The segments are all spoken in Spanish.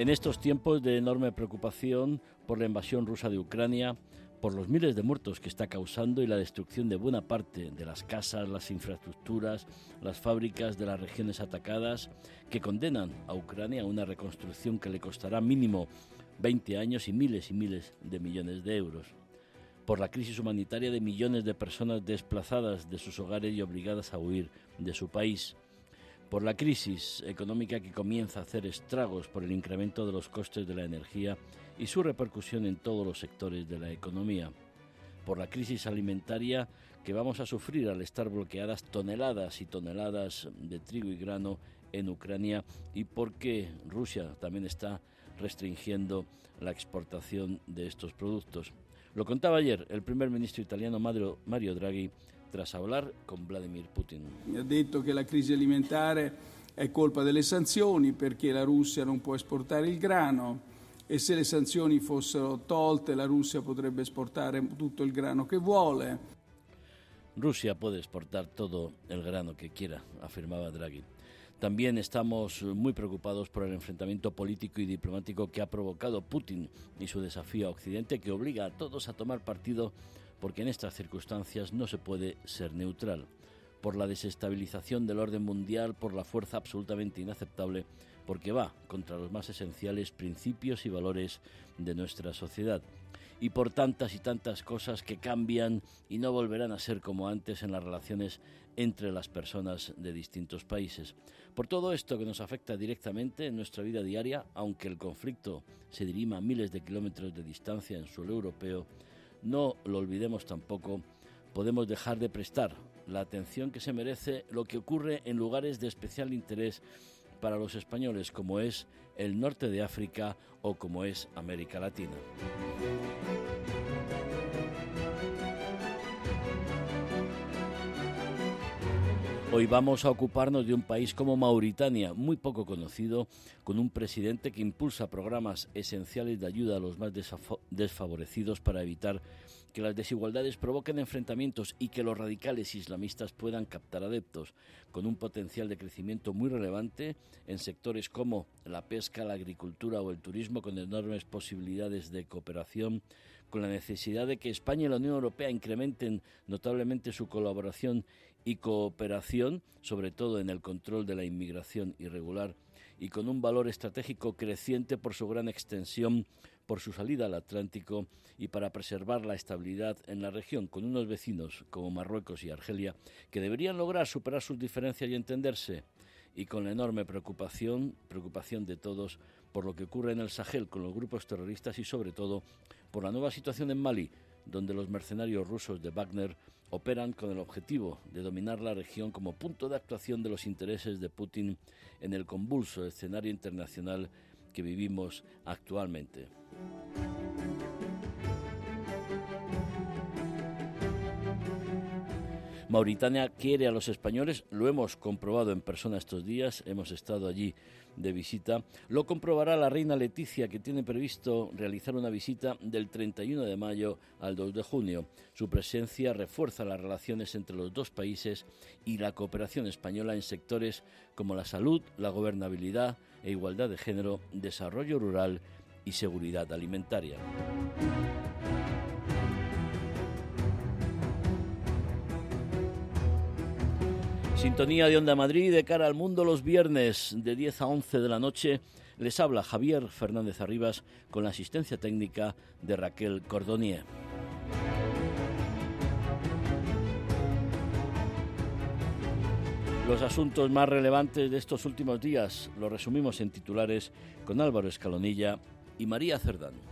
En estos tiempos de enorme preocupación por la invasión rusa de Ucrania, por los miles de muertos que está causando y la destrucción de buena parte de las casas, las infraestructuras, las fábricas de las regiones atacadas, que condenan a Ucrania a una reconstrucción que le costará mínimo 20 años y miles y miles de millones de euros. Por la crisis humanitaria de millones de personas desplazadas de sus hogares y obligadas a huir de su país por la crisis económica que comienza a hacer estragos por el incremento de los costes de la energía y su repercusión en todos los sectores de la economía, por la crisis alimentaria que vamos a sufrir al estar bloqueadas toneladas y toneladas de trigo y grano en Ucrania y porque Rusia también está restringiendo la exportación de estos productos. Lo contaba ayer el primer ministro italiano Mario Draghi tras hablar con Vladimir Putin. Ha detto che la crisi alimentare è colpa delle sanzioni perché la Russia non può esportare il grano e se le sanzioni fossero tolte la Russia potrebbe esportare tutto il grano che vuole. Rusia puede exportar todo el grano que quiera, afirmaba Draghi. También estamos muy preocupados por el enfrentamiento político y diplomático que ha provocado Putin y su desafío a Occidente que obliga a todos a tomar partido porque en estas circunstancias no se puede ser neutral, por la desestabilización del orden mundial, por la fuerza absolutamente inaceptable, porque va contra los más esenciales principios y valores de nuestra sociedad, y por tantas y tantas cosas que cambian y no volverán a ser como antes en las relaciones entre las personas de distintos países. Por todo esto que nos afecta directamente en nuestra vida diaria, aunque el conflicto se dirima a miles de kilómetros de distancia en suelo europeo, no lo olvidemos tampoco, podemos dejar de prestar la atención que se merece lo que ocurre en lugares de especial interés para los españoles como es el norte de África o como es América Latina. Hoy vamos a ocuparnos de un país como Mauritania, muy poco conocido, con un presidente que impulsa programas esenciales de ayuda a los más desfavorecidos para evitar que las desigualdades provoquen enfrentamientos y que los radicales islamistas puedan captar adeptos, con un potencial de crecimiento muy relevante en sectores como la pesca, la agricultura o el turismo, con enormes posibilidades de cooperación, con la necesidad de que España y la Unión Europea incrementen notablemente su colaboración y cooperación, sobre todo en el control de la inmigración irregular, y con un valor estratégico creciente por su gran extensión, por su salida al Atlántico y para preservar la estabilidad en la región, con unos vecinos como Marruecos y Argelia, que deberían lograr superar sus diferencias y entenderse, y con la enorme preocupación, preocupación de todos por lo que ocurre en el Sahel con los grupos terroristas y sobre todo por la nueva situación en Mali, donde los mercenarios rusos de Wagner operan con el objetivo de dominar la región como punto de actuación de los intereses de Putin en el convulso escenario internacional que vivimos actualmente. Mauritania quiere a los españoles, lo hemos comprobado en persona estos días, hemos estado allí de visita. Lo comprobará la reina Leticia, que tiene previsto realizar una visita del 31 de mayo al 2 de junio. Su presencia refuerza las relaciones entre los dos países y la cooperación española en sectores como la salud, la gobernabilidad e igualdad de género, desarrollo rural y seguridad alimentaria. Sintonía de Onda Madrid de cara al mundo los viernes de 10 a 11 de la noche. Les habla Javier Fernández Arribas con la asistencia técnica de Raquel Cordonier. Los asuntos más relevantes de estos últimos días los resumimos en titulares con Álvaro Escalonilla y María Cerdán.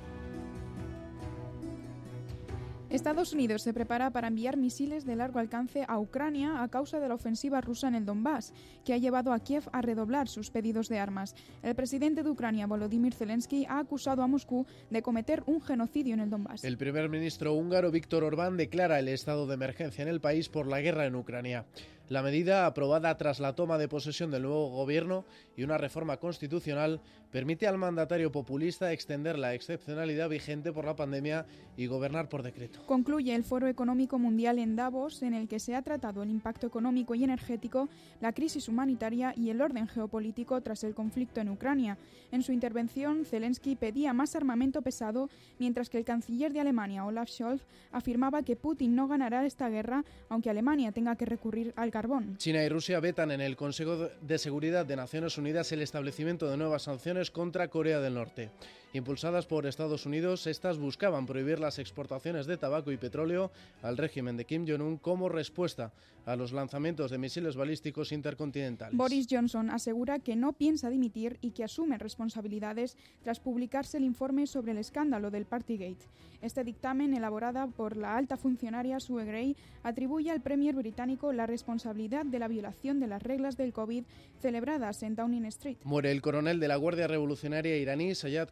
Estados Unidos se prepara para enviar misiles de largo alcance a Ucrania a causa de la ofensiva rusa en el Donbass, que ha llevado a Kiev a redoblar sus pedidos de armas. El presidente de Ucrania, Volodymyr Zelensky, ha acusado a Moscú de cometer un genocidio en el Donbass. El primer ministro húngaro Víctor Orbán declara el estado de emergencia en el país por la guerra en Ucrania. La medida, aprobada tras la toma de posesión del nuevo gobierno y una reforma constitucional, permite al mandatario populista extender la excepcionalidad vigente por la pandemia y gobernar por decreto. Concluye el Foro Económico Mundial en Davos, en el que se ha tratado el impacto económico y energético, la crisis humanitaria y el orden geopolítico tras el conflicto en Ucrania. En su intervención, Zelensky pedía más armamento pesado, mientras que el canciller de Alemania, Olaf Scholz, afirmaba que Putin no ganará esta guerra, aunque Alemania tenga que recurrir al China y Rusia vetan en el Consejo de Seguridad de Naciones Unidas el establecimiento de nuevas sanciones contra Corea del Norte. Impulsadas por Estados Unidos, estas buscaban prohibir las exportaciones de tabaco y petróleo al régimen de Kim Jong-un como respuesta a los lanzamientos de misiles balísticos intercontinentales. Boris Johnson asegura que no piensa dimitir y que asume responsabilidades tras publicarse el informe sobre el escándalo del Partygate. Este dictamen, elaborado por la alta funcionaria Sue Gray, atribuye al Premier británico la responsabilidad de la violación de las reglas del COVID celebradas en Downing Street. Muere el coronel de la Guardia Revolucionaria iraní, Sayed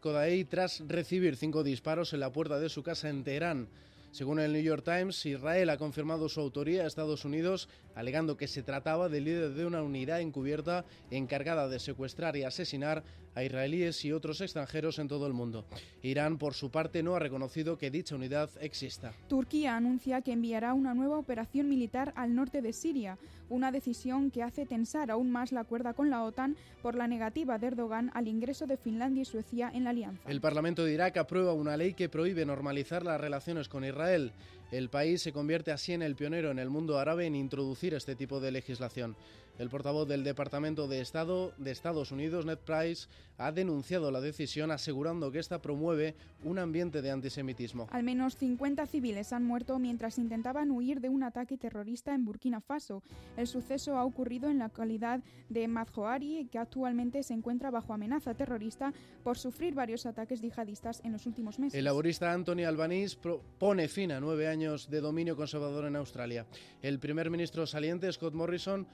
Tras recibir cinco disparos en la puerta de su casa en Teherán. Según el New York Times, Israel ha confirmado su autoría a Estados Unidos, alegando que se trataba del líder de una unidad encubierta encargada de secuestrar y asesinar a israelíes y otros extranjeros en todo el mundo. Irán, por su parte, no ha reconocido que dicha unidad exista. Turquía anuncia que enviará una nueva operación militar al norte de Siria, una decisión que hace tensar aún más la cuerda con la OTAN por la negativa de Erdogan al ingreso de Finlandia y Suecia en la alianza. El Parlamento de Irak aprueba una ley que prohíbe normalizar las relaciones con Israel. El país se convierte así en el pionero en el mundo árabe en introducir este tipo de legislación. El portavoz del Departamento de Estado de Estados Unidos, Ned Price, ha denunciado la decisión asegurando que esta promueve un ambiente de antisemitismo. Al menos 50 civiles han muerto mientras intentaban huir de un ataque terrorista en Burkina Faso. El suceso ha ocurrido en la localidad de Madjoari, que actualmente se encuentra bajo amenaza terrorista por sufrir varios ataques yihadistas en los últimos meses. El laborista Anthony Albanese pone fin a nueve años de dominio conservador en Australia. El primer ministro saliente, Scott Morrison,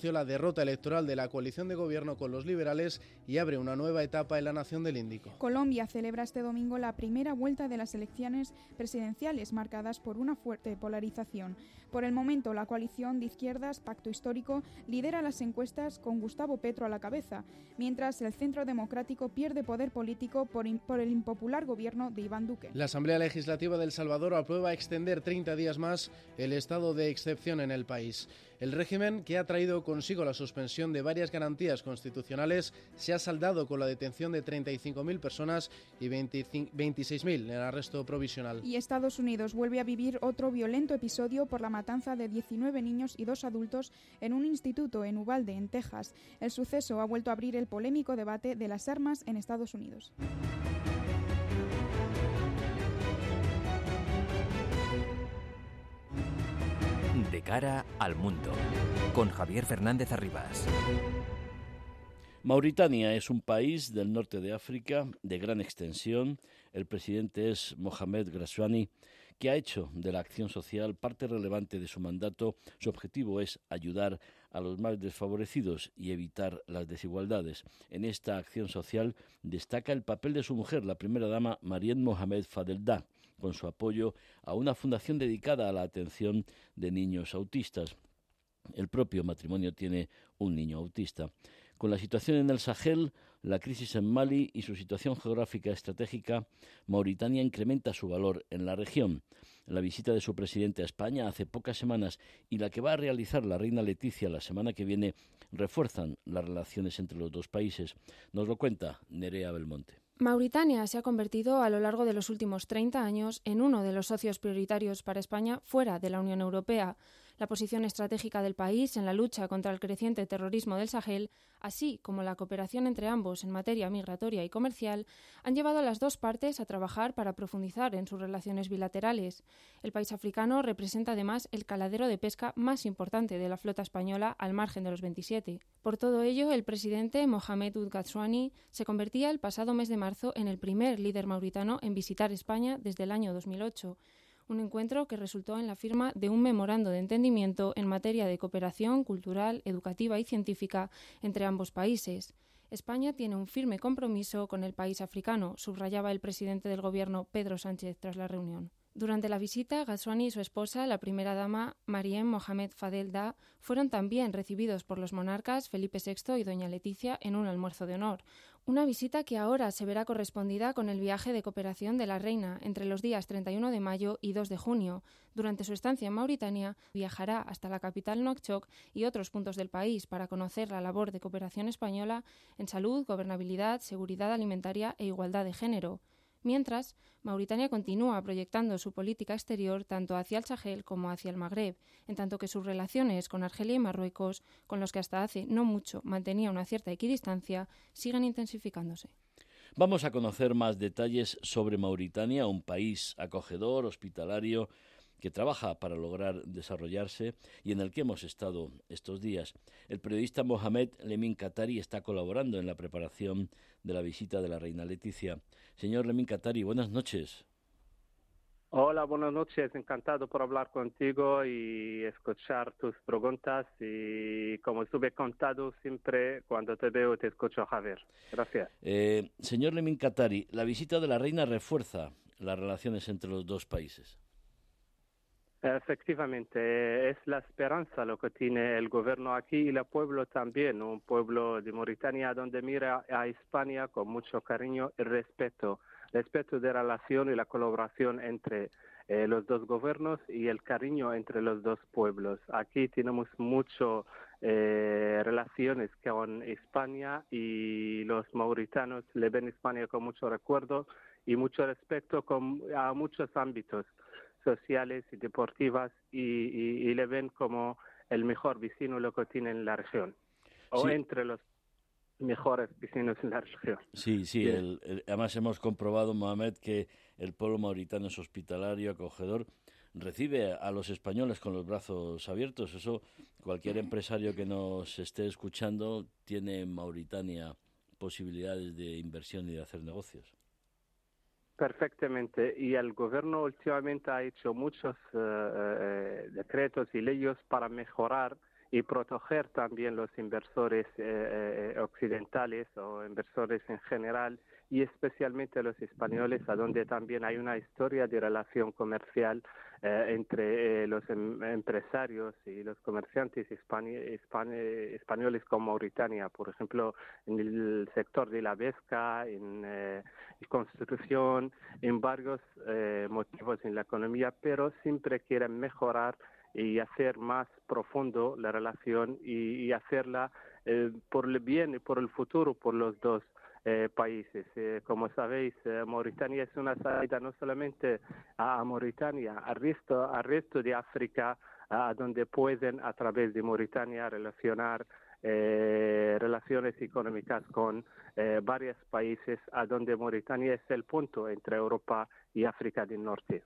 reconoció la derrota electoral de la coalición de gobierno con los liberales y abre una nueva etapa en la nación del Índico. Colombia celebra este domingo la primera vuelta de las elecciones presidenciales marcadas por una fuerte polarización. Por el momento, la coalición de izquierdas Pacto Histórico lidera las encuestas con Gustavo Petro a la cabeza, mientras el Centro Democrático pierde poder político por, por el impopular gobierno de Iván Duque. La Asamblea Legislativa del Salvador aprueba extender 30 días más el estado de excepción en el país. El régimen, que ha traído consigo la suspensión de varias garantías constitucionales, se ha saldado con la detención de 35.000 personas y 26.000 en arresto provisional. Y Estados Unidos vuelve a vivir otro violento episodio por la matanza de 19 niños y dos adultos en un instituto en Uvalde, en Texas. El suceso ha vuelto a abrir el polémico debate de las armas en Estados Unidos. De cara al mundo, con Javier Fernández Arribas. Mauritania es un país del norte de África de gran extensión. El presidente es Mohamed Graswani, que ha hecho de la acción social parte relevante de su mandato. Su objetivo es ayudar a los más desfavorecidos y evitar las desigualdades. En esta acción social destaca el papel de su mujer, la primera dama Mariette Mohamed Fadelda, con su apoyo a una fundación dedicada a la atención de niños autistas. El propio matrimonio tiene un niño autista. Con la situación en el Sahel, la crisis en Mali y su situación geográfica estratégica, Mauritania incrementa su valor en la región. La visita de su presidente a España hace pocas semanas y la que va a realizar la reina Leticia la semana que viene refuerzan las relaciones entre los dos países. Nos lo cuenta Nerea Belmonte. Mauritania se ha convertido a lo largo de los últimos 30 años en uno de los socios prioritarios para España fuera de la Unión Europea. La posición estratégica del país en la lucha contra el creciente terrorismo del Sahel, así como la cooperación entre ambos en materia migratoria y comercial, han llevado a las dos partes a trabajar para profundizar en sus relaciones bilaterales. El país africano representa además el caladero de pesca más importante de la flota española al margen de los 27. Por todo ello, el presidente Mohamed Ould se convertía el pasado mes de marzo en el primer líder mauritano en visitar España desde el año 2008 un encuentro que resultó en la firma de un memorando de entendimiento en materia de cooperación cultural, educativa y científica entre ambos países. España tiene un firme compromiso con el país africano, subrayaba el presidente del Gobierno Pedro Sánchez tras la reunión. Durante la visita, Gaswani y su esposa, la primera dama Mariem Mohamed Fadel Da, fueron también recibidos por los monarcas Felipe VI y doña Leticia en un almuerzo de honor. Una visita que ahora se verá correspondida con el viaje de cooperación de la reina entre los días 31 de mayo y 2 de junio. Durante su estancia en Mauritania, viajará hasta la capital Nouakchott y otros puntos del país para conocer la labor de cooperación española en salud, gobernabilidad, seguridad alimentaria e igualdad de género. Mientras, Mauritania continúa proyectando su política exterior tanto hacia el Sahel como hacia el Magreb, en tanto que sus relaciones con Argelia y Marruecos, con los que hasta hace no mucho mantenía una cierta equidistancia, siguen intensificándose. Vamos a conocer más detalles sobre Mauritania, un país acogedor, hospitalario, que trabaja para lograr desarrollarse y en el que hemos estado estos días. El periodista Mohamed Lemin Qatari está colaborando en la preparación de la visita de la reina Leticia. Señor Lemin Qatari, buenas noches. Hola, buenas noches. Encantado por hablar contigo y escuchar tus preguntas. Y como estuve contado, siempre cuando te veo te escucho, Javier. Gracias. Eh, señor Lemin Qatari, la visita de la reina refuerza las relaciones entre los dos países. Efectivamente, es la esperanza lo que tiene el gobierno aquí y el pueblo también, un pueblo de Mauritania donde mira a España con mucho cariño y respeto, respeto de relación y la colaboración entre eh, los dos gobiernos y el cariño entre los dos pueblos. Aquí tenemos mucho eh, relaciones con España y los mauritanos le ven España con mucho recuerdo y mucho respeto con, a muchos ámbitos sociales y deportivas y, le ven como el mejor vecino lo que tiene en la región o entre los mejores vecinos en la región. Sí, sí, además hemos comprobado, Mohamed, que el pueblo mauritano es hospitalario, acogedor, recibe a los españoles con los brazos abiertos. Eso cualquier empresario que nos esté escuchando tiene en Mauritania posibilidades de inversión y de hacer negocios. Perfectamente. Y el gobierno últimamente ha hecho muchos eh, eh, decretos y leyes para mejorar y proteger también los inversores eh, occidentales o inversores en general y especialmente los españoles, a donde también hay una historia de relación comercial eh, entre eh, los em, empresarios y los comerciantes españoles con Mauritania, por ejemplo, en el sector de la pesca, en eh, construcción, en varios motivos en la economía, pero siempre quieren mejorar y hacer más profundo la relación y, y hacerla por el bien y por el futuro por los dos eh, países. Eh, como sabéis, eh, Mauritania es una salida no solamente a Mauritania, al resto, al resto de África, a donde pueden a través de Mauritania relacionar relaciones económicas con varios países, a donde Mauritania es el punto entre Europa y África del Norte.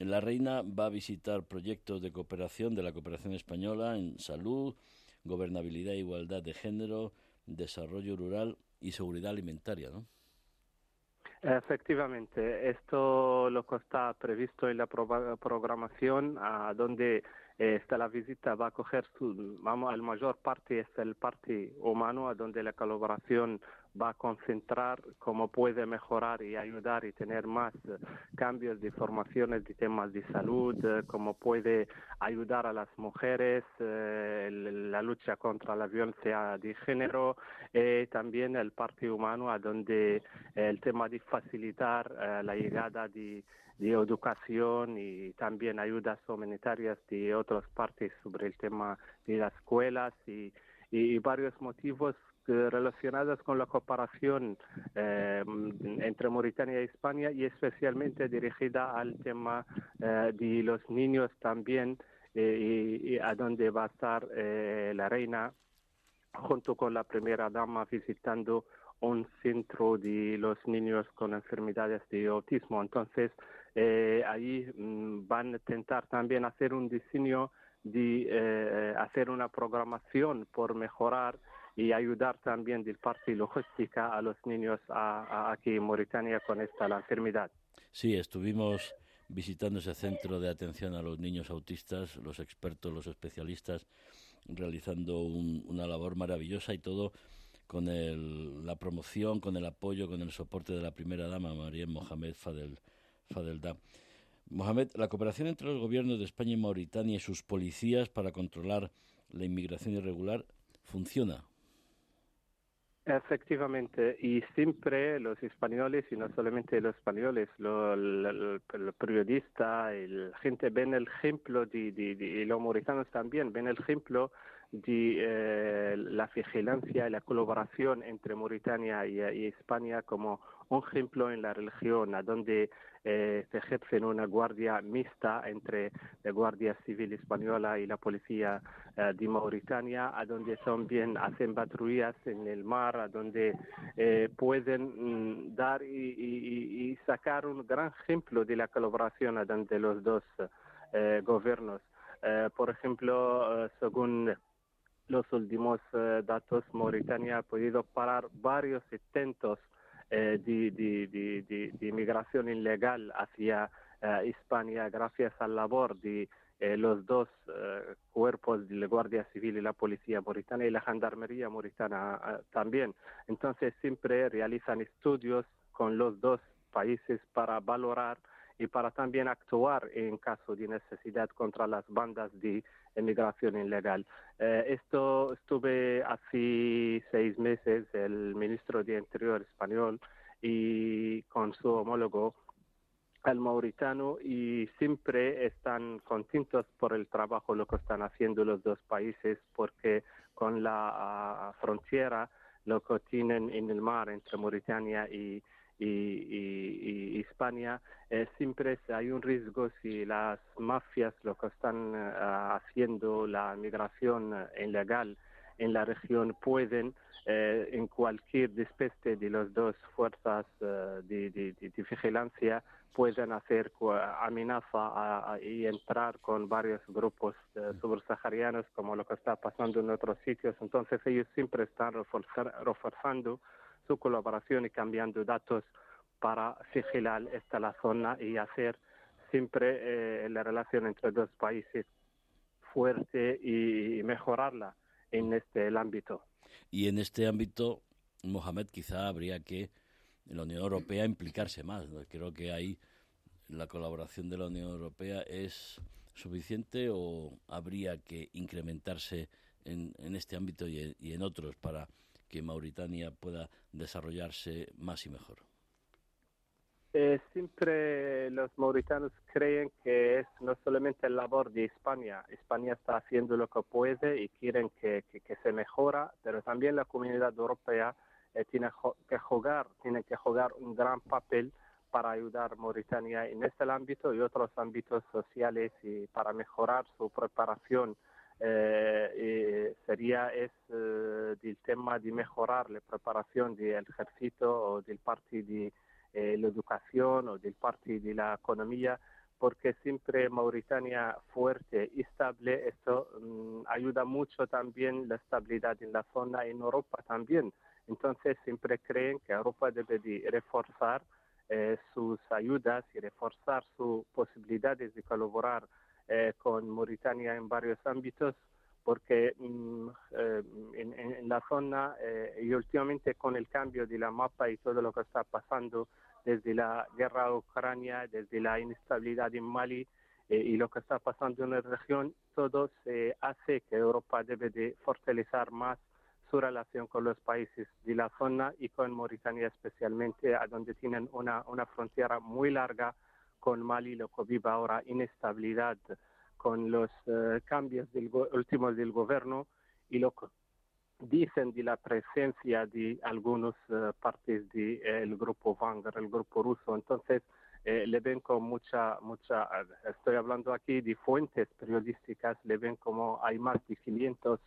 La reina va a visitar proyectos de cooperación de la cooperación española en salud, gobernabilidad e igualdad de género, desarrollo rural y seguridad alimentaria, ¿no? Efectivamente, esto lo que está previsto en la programación, a donde eh, esta la visita va a coger vamos, la mayor parte es el parte humano, donde la colaboración va a concentrar cómo puede mejorar y ayudar y tener más eh, cambios de formaciones de temas de salud, eh, cómo puede ayudar a las mujeres, eh, la lucha contra la violencia de género, y también el parte humano, donde el tema de facilitar la llegada de de educación y también ayudas humanitarias de otras partes sobre el tema de las escuelas y varios motivos relacionadas con la cooperación eh, entre Mauritania y España y especialmente dirigida al tema eh, de los niños también eh, y, a donde va a estar la reina junto con la primera dama visitando un centro de los niños con enfermedades de autismo. Entonces, ahí mm, van a intentar también hacer un diseño de hacer una programación por mejorar y ayudar también del parte logística a los niños aquí en Mauritania con esta enfermedad. Sí, estuvimos visitando ese centro de atención a los niños autistas, los expertos, los especialistas, realizando una labor maravillosa y todo con la promoción, con el apoyo, con el soporte de la primera dama, María Mohamed Fadel, Fadelda. Mohamed, la cooperación entre los gobiernos de España y Mauritania y sus policías para controlar la inmigración irregular funciona. Efectivamente, y siempre los españoles, y no solamente los españoles, los periodistas, la gente ven el ejemplo, de, y los mauritanos también ven el ejemplo de eh, la vigilancia y la colaboración entre Mauritania y, España como un ejemplo en la región, a donde eh, se ejerce una guardia mixta entre la Guardia Civil Española y la Policía eh, de Mauritania, a donde también hacen patrullas en el mar, a donde pueden mm, dar y, sacar un gran ejemplo de la colaboración entre los dos gobiernos. por ejemplo, según los últimos eh, datos, Mauritania ha podido parar varios intentos eh, de, inmigración ilegal hacia eh, España gracias a la labor de los dos cuerpos de la Guardia Civil y la Policía Mauritana y la Gendarmería Mauritana también. Entonces siempre realizan estudios con los dos países para valorar y para también actuar en caso de necesidad contra las bandas de emigración ilegal. Eh, esto estuve hace seis meses el ministro de Interior español y con su homólogo al mauritano y siempre están contentos por el trabajo lo que están haciendo los dos países porque con la ah, frontera lo que tienen en el mar entre Mauritania y, y, España, eh, siempre hay un riesgo si las mafias lo que están eh, haciendo la migración eh, ilegal en la región pueden en cualquier despeste de las dos fuerzas de, vigilancia pueden hacer amenaza y entrar con varios grupos subsaharianos como lo que está pasando en otros sitios. Entonces ellos siempre están reforzando su colaboración y cambiando datos para vigilar esta la zona y hacer siempre eh, la relación entre dos países fuerte y mejorarla en este ámbito. Y en este ámbito, Mohamed, quizá habría que en la Unión Europea implicarse más. Creo que ahí la colaboración de la Unión Europea es suficiente o habría que incrementarse en, en este ámbito y y en otros para que Mauritania pueda desarrollarse más y mejor? Eh, siempre los mauritanos creen que es no solamente la labor de España, España está haciendo lo que puede y quieren que, se mejora, pero también la comunidad europea eh, tiene que jugar, tiene que jugar un gran papel para ayudar a Mauritania en este ámbito y otros ámbitos sociales y para mejorar su preparación sería es eh, el tema de mejorar la preparación del ejército o del parte de eh, la educación o del parte de la economía porque siempre Mauritania fuerte y estable, esto mm, ayuda mucho también la estabilidad en la zona, en Europa también. Entonces siempre creen que Europa debe de reforzar eh, sus ayudas y reforzar sus posibilidades de colaborar eh, con Mauritania en varios ámbitos, porque mm, eh, en, la zona eh, y últimamente con el cambio de la mapa y todo lo que está pasando desde la guerra ucrania, desde la inestabilidad en Mali y lo que está pasando en la región, todo se hace que Europa debe de fortalecer más su relación con los países de la zona y con Mauritania especialmente, a donde tienen una, una frontera muy larga con Mali, lo que vive ahora inestabilidad con los eh, cambios del últimos del gobierno y lo que dicen de la presencia de algunos uh, partes del de, grupo Wagner, el grupo ruso. Entonces, eh, le ven con mucha, mucha, estoy hablando aquí de fuentes periodísticas, le ven como hay más de 500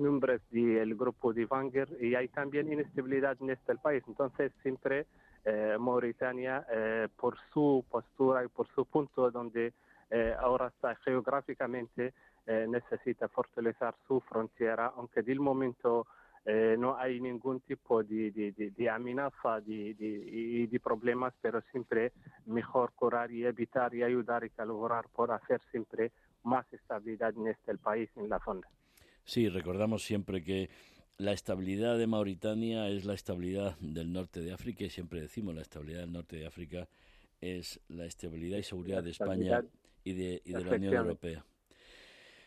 nombres del grupo de Wagner y hay también inestabilidad en este país. Entonces, siempre eh, Mauritania, eh, por su postura y por su punto donde eh, ahora está geográficamente, necesita fortalecer su frontera, aunque del momento eh, no hay ningún tipo de, amenaza de, y de problemas, pero siempre mejor curar y evitar y ayudar y colaborar por hacer siempre más estabilidad en este país, en la zona. Sí, recordamos siempre que la estabilidad de Mauritania es la estabilidad del norte de África y siempre decimos la estabilidad del norte de África es la estabilidad y seguridad de España y de, y de la Unión Europea.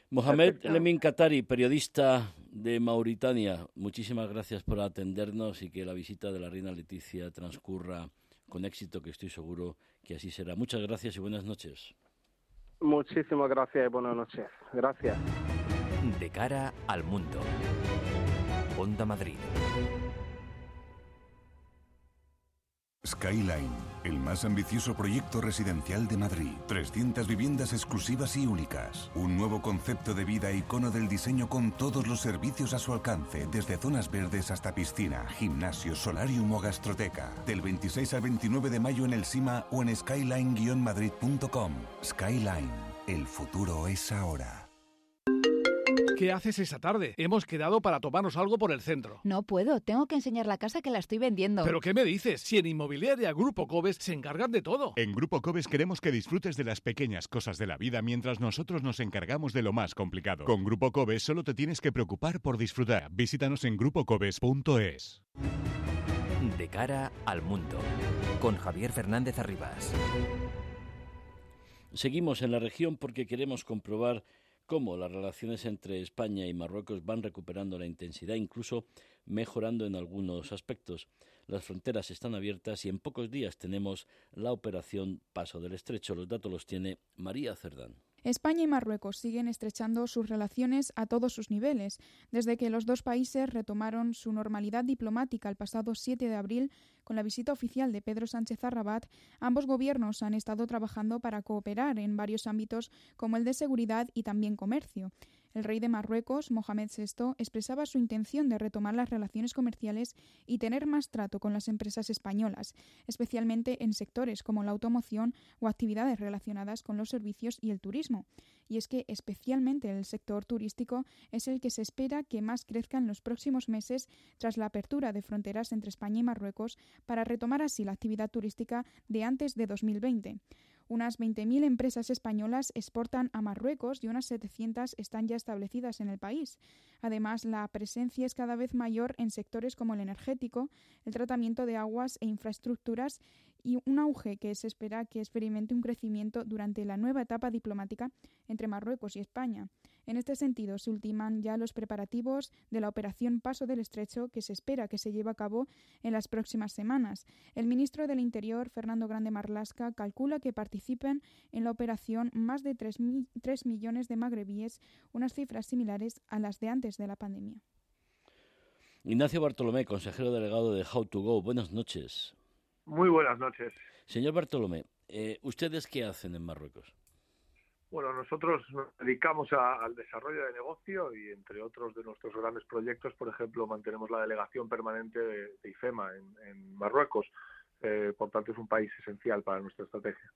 Mohamed Lemin Qatari, periodista de Mauritania, muchísimas gracias por atendernos y que la visita de la reina Leticia transcurra con éxito, que estoy seguro que así será. Muchas gracias y buenas noches. Muchísimas gracias y buenas noches. Gracias. De cara al mundo. Onda Madrid. Skyline, el más ambicioso proyecto residencial de Madrid. 300 viviendas exclusivas y únicas. Un nuevo concepto de vida icono del diseño con todos los servicios a su alcance, desde zonas verdes hasta piscina, gimnasio, solarium o gastroteca. Del 26 al 29 de mayo en el SIMA o en skyline-madrid.com. Skyline, el futuro es ahora. ¿Qué haces esa tarde? Hemos quedado para tomarnos algo por el centro. No puedo, tengo que enseñar la casa que la estoy vendiendo. ¿Pero qué me dices? Si en Inmobiliaria Grupo Cobes se encargan de todo. En Grupo Cobes queremos que disfrutes de las pequeñas cosas de la vida mientras nosotros nos encargamos de lo más complicado. Con Grupo Cobes solo te tienes que preocupar por disfrutar. Visítanos en grupocobes.es. De cara al mundo, con Javier Fernández Arribas. Seguimos en la región porque queremos comprobar cómo las relaciones entre España y Marruecos van recuperando la intensidad, incluso mejorando en algunos aspectos. Las fronteras están abiertas y en pocos días tenemos la operación Paso del Estrecho. Los datos los tiene María Cerdán. España y Marruecos siguen estrechando sus relaciones a todos sus niveles. Desde que los dos países retomaron su normalidad diplomática el pasado 7 de abril, con la visita oficial de Pedro Sánchez a Rabat, ambos gobiernos han estado trabajando para cooperar en varios ámbitos como el de seguridad y también comercio. El rey de Marruecos, Mohamed VI, expresaba su intención de retomar las relaciones comerciales y tener más trato con las empresas españolas, especialmente en sectores como la automoción o actividades relacionadas con los servicios y el turismo. Y es que especialmente el sector turístico es el que se espera que más crezca en los próximos meses tras la apertura de fronteras entre España y Marruecos para retomar así la actividad turística de antes de 2020. Unas 20.000 empresas españolas exportan a Marruecos y unas 700 están ya establecidas en el país. Además, la presencia es cada vez mayor en sectores como el energético, el tratamiento de aguas e infraestructuras y un auge que se espera que experimente un crecimiento durante la nueva etapa diplomática entre Marruecos y España. En este sentido, se ultiman ya los preparativos de la operación Paso del Estrecho que se espera que se lleve a cabo en las próximas semanas. El ministro del Interior, Fernando Grande Marlasca, calcula que participen en la operación más de 3, millones de magrebíes, unas cifras similares a las de antes de la pandemia. Ignacio Bartolomé, consejero delegado de How to Go. Buenas noches. Muy buenas noches. Señor Bartolomé, eh, ¿ustedes qué hacen en Marruecos? Bueno, nosotros nos dedicamos al desarrollo de negocio y entre otros de nuestros grandes proyectos, por ejemplo, mantenemos la delegación permanente de, IFEMA en, Marruecos. Eh, por tanto, es un país esencial para nuestra estrategia.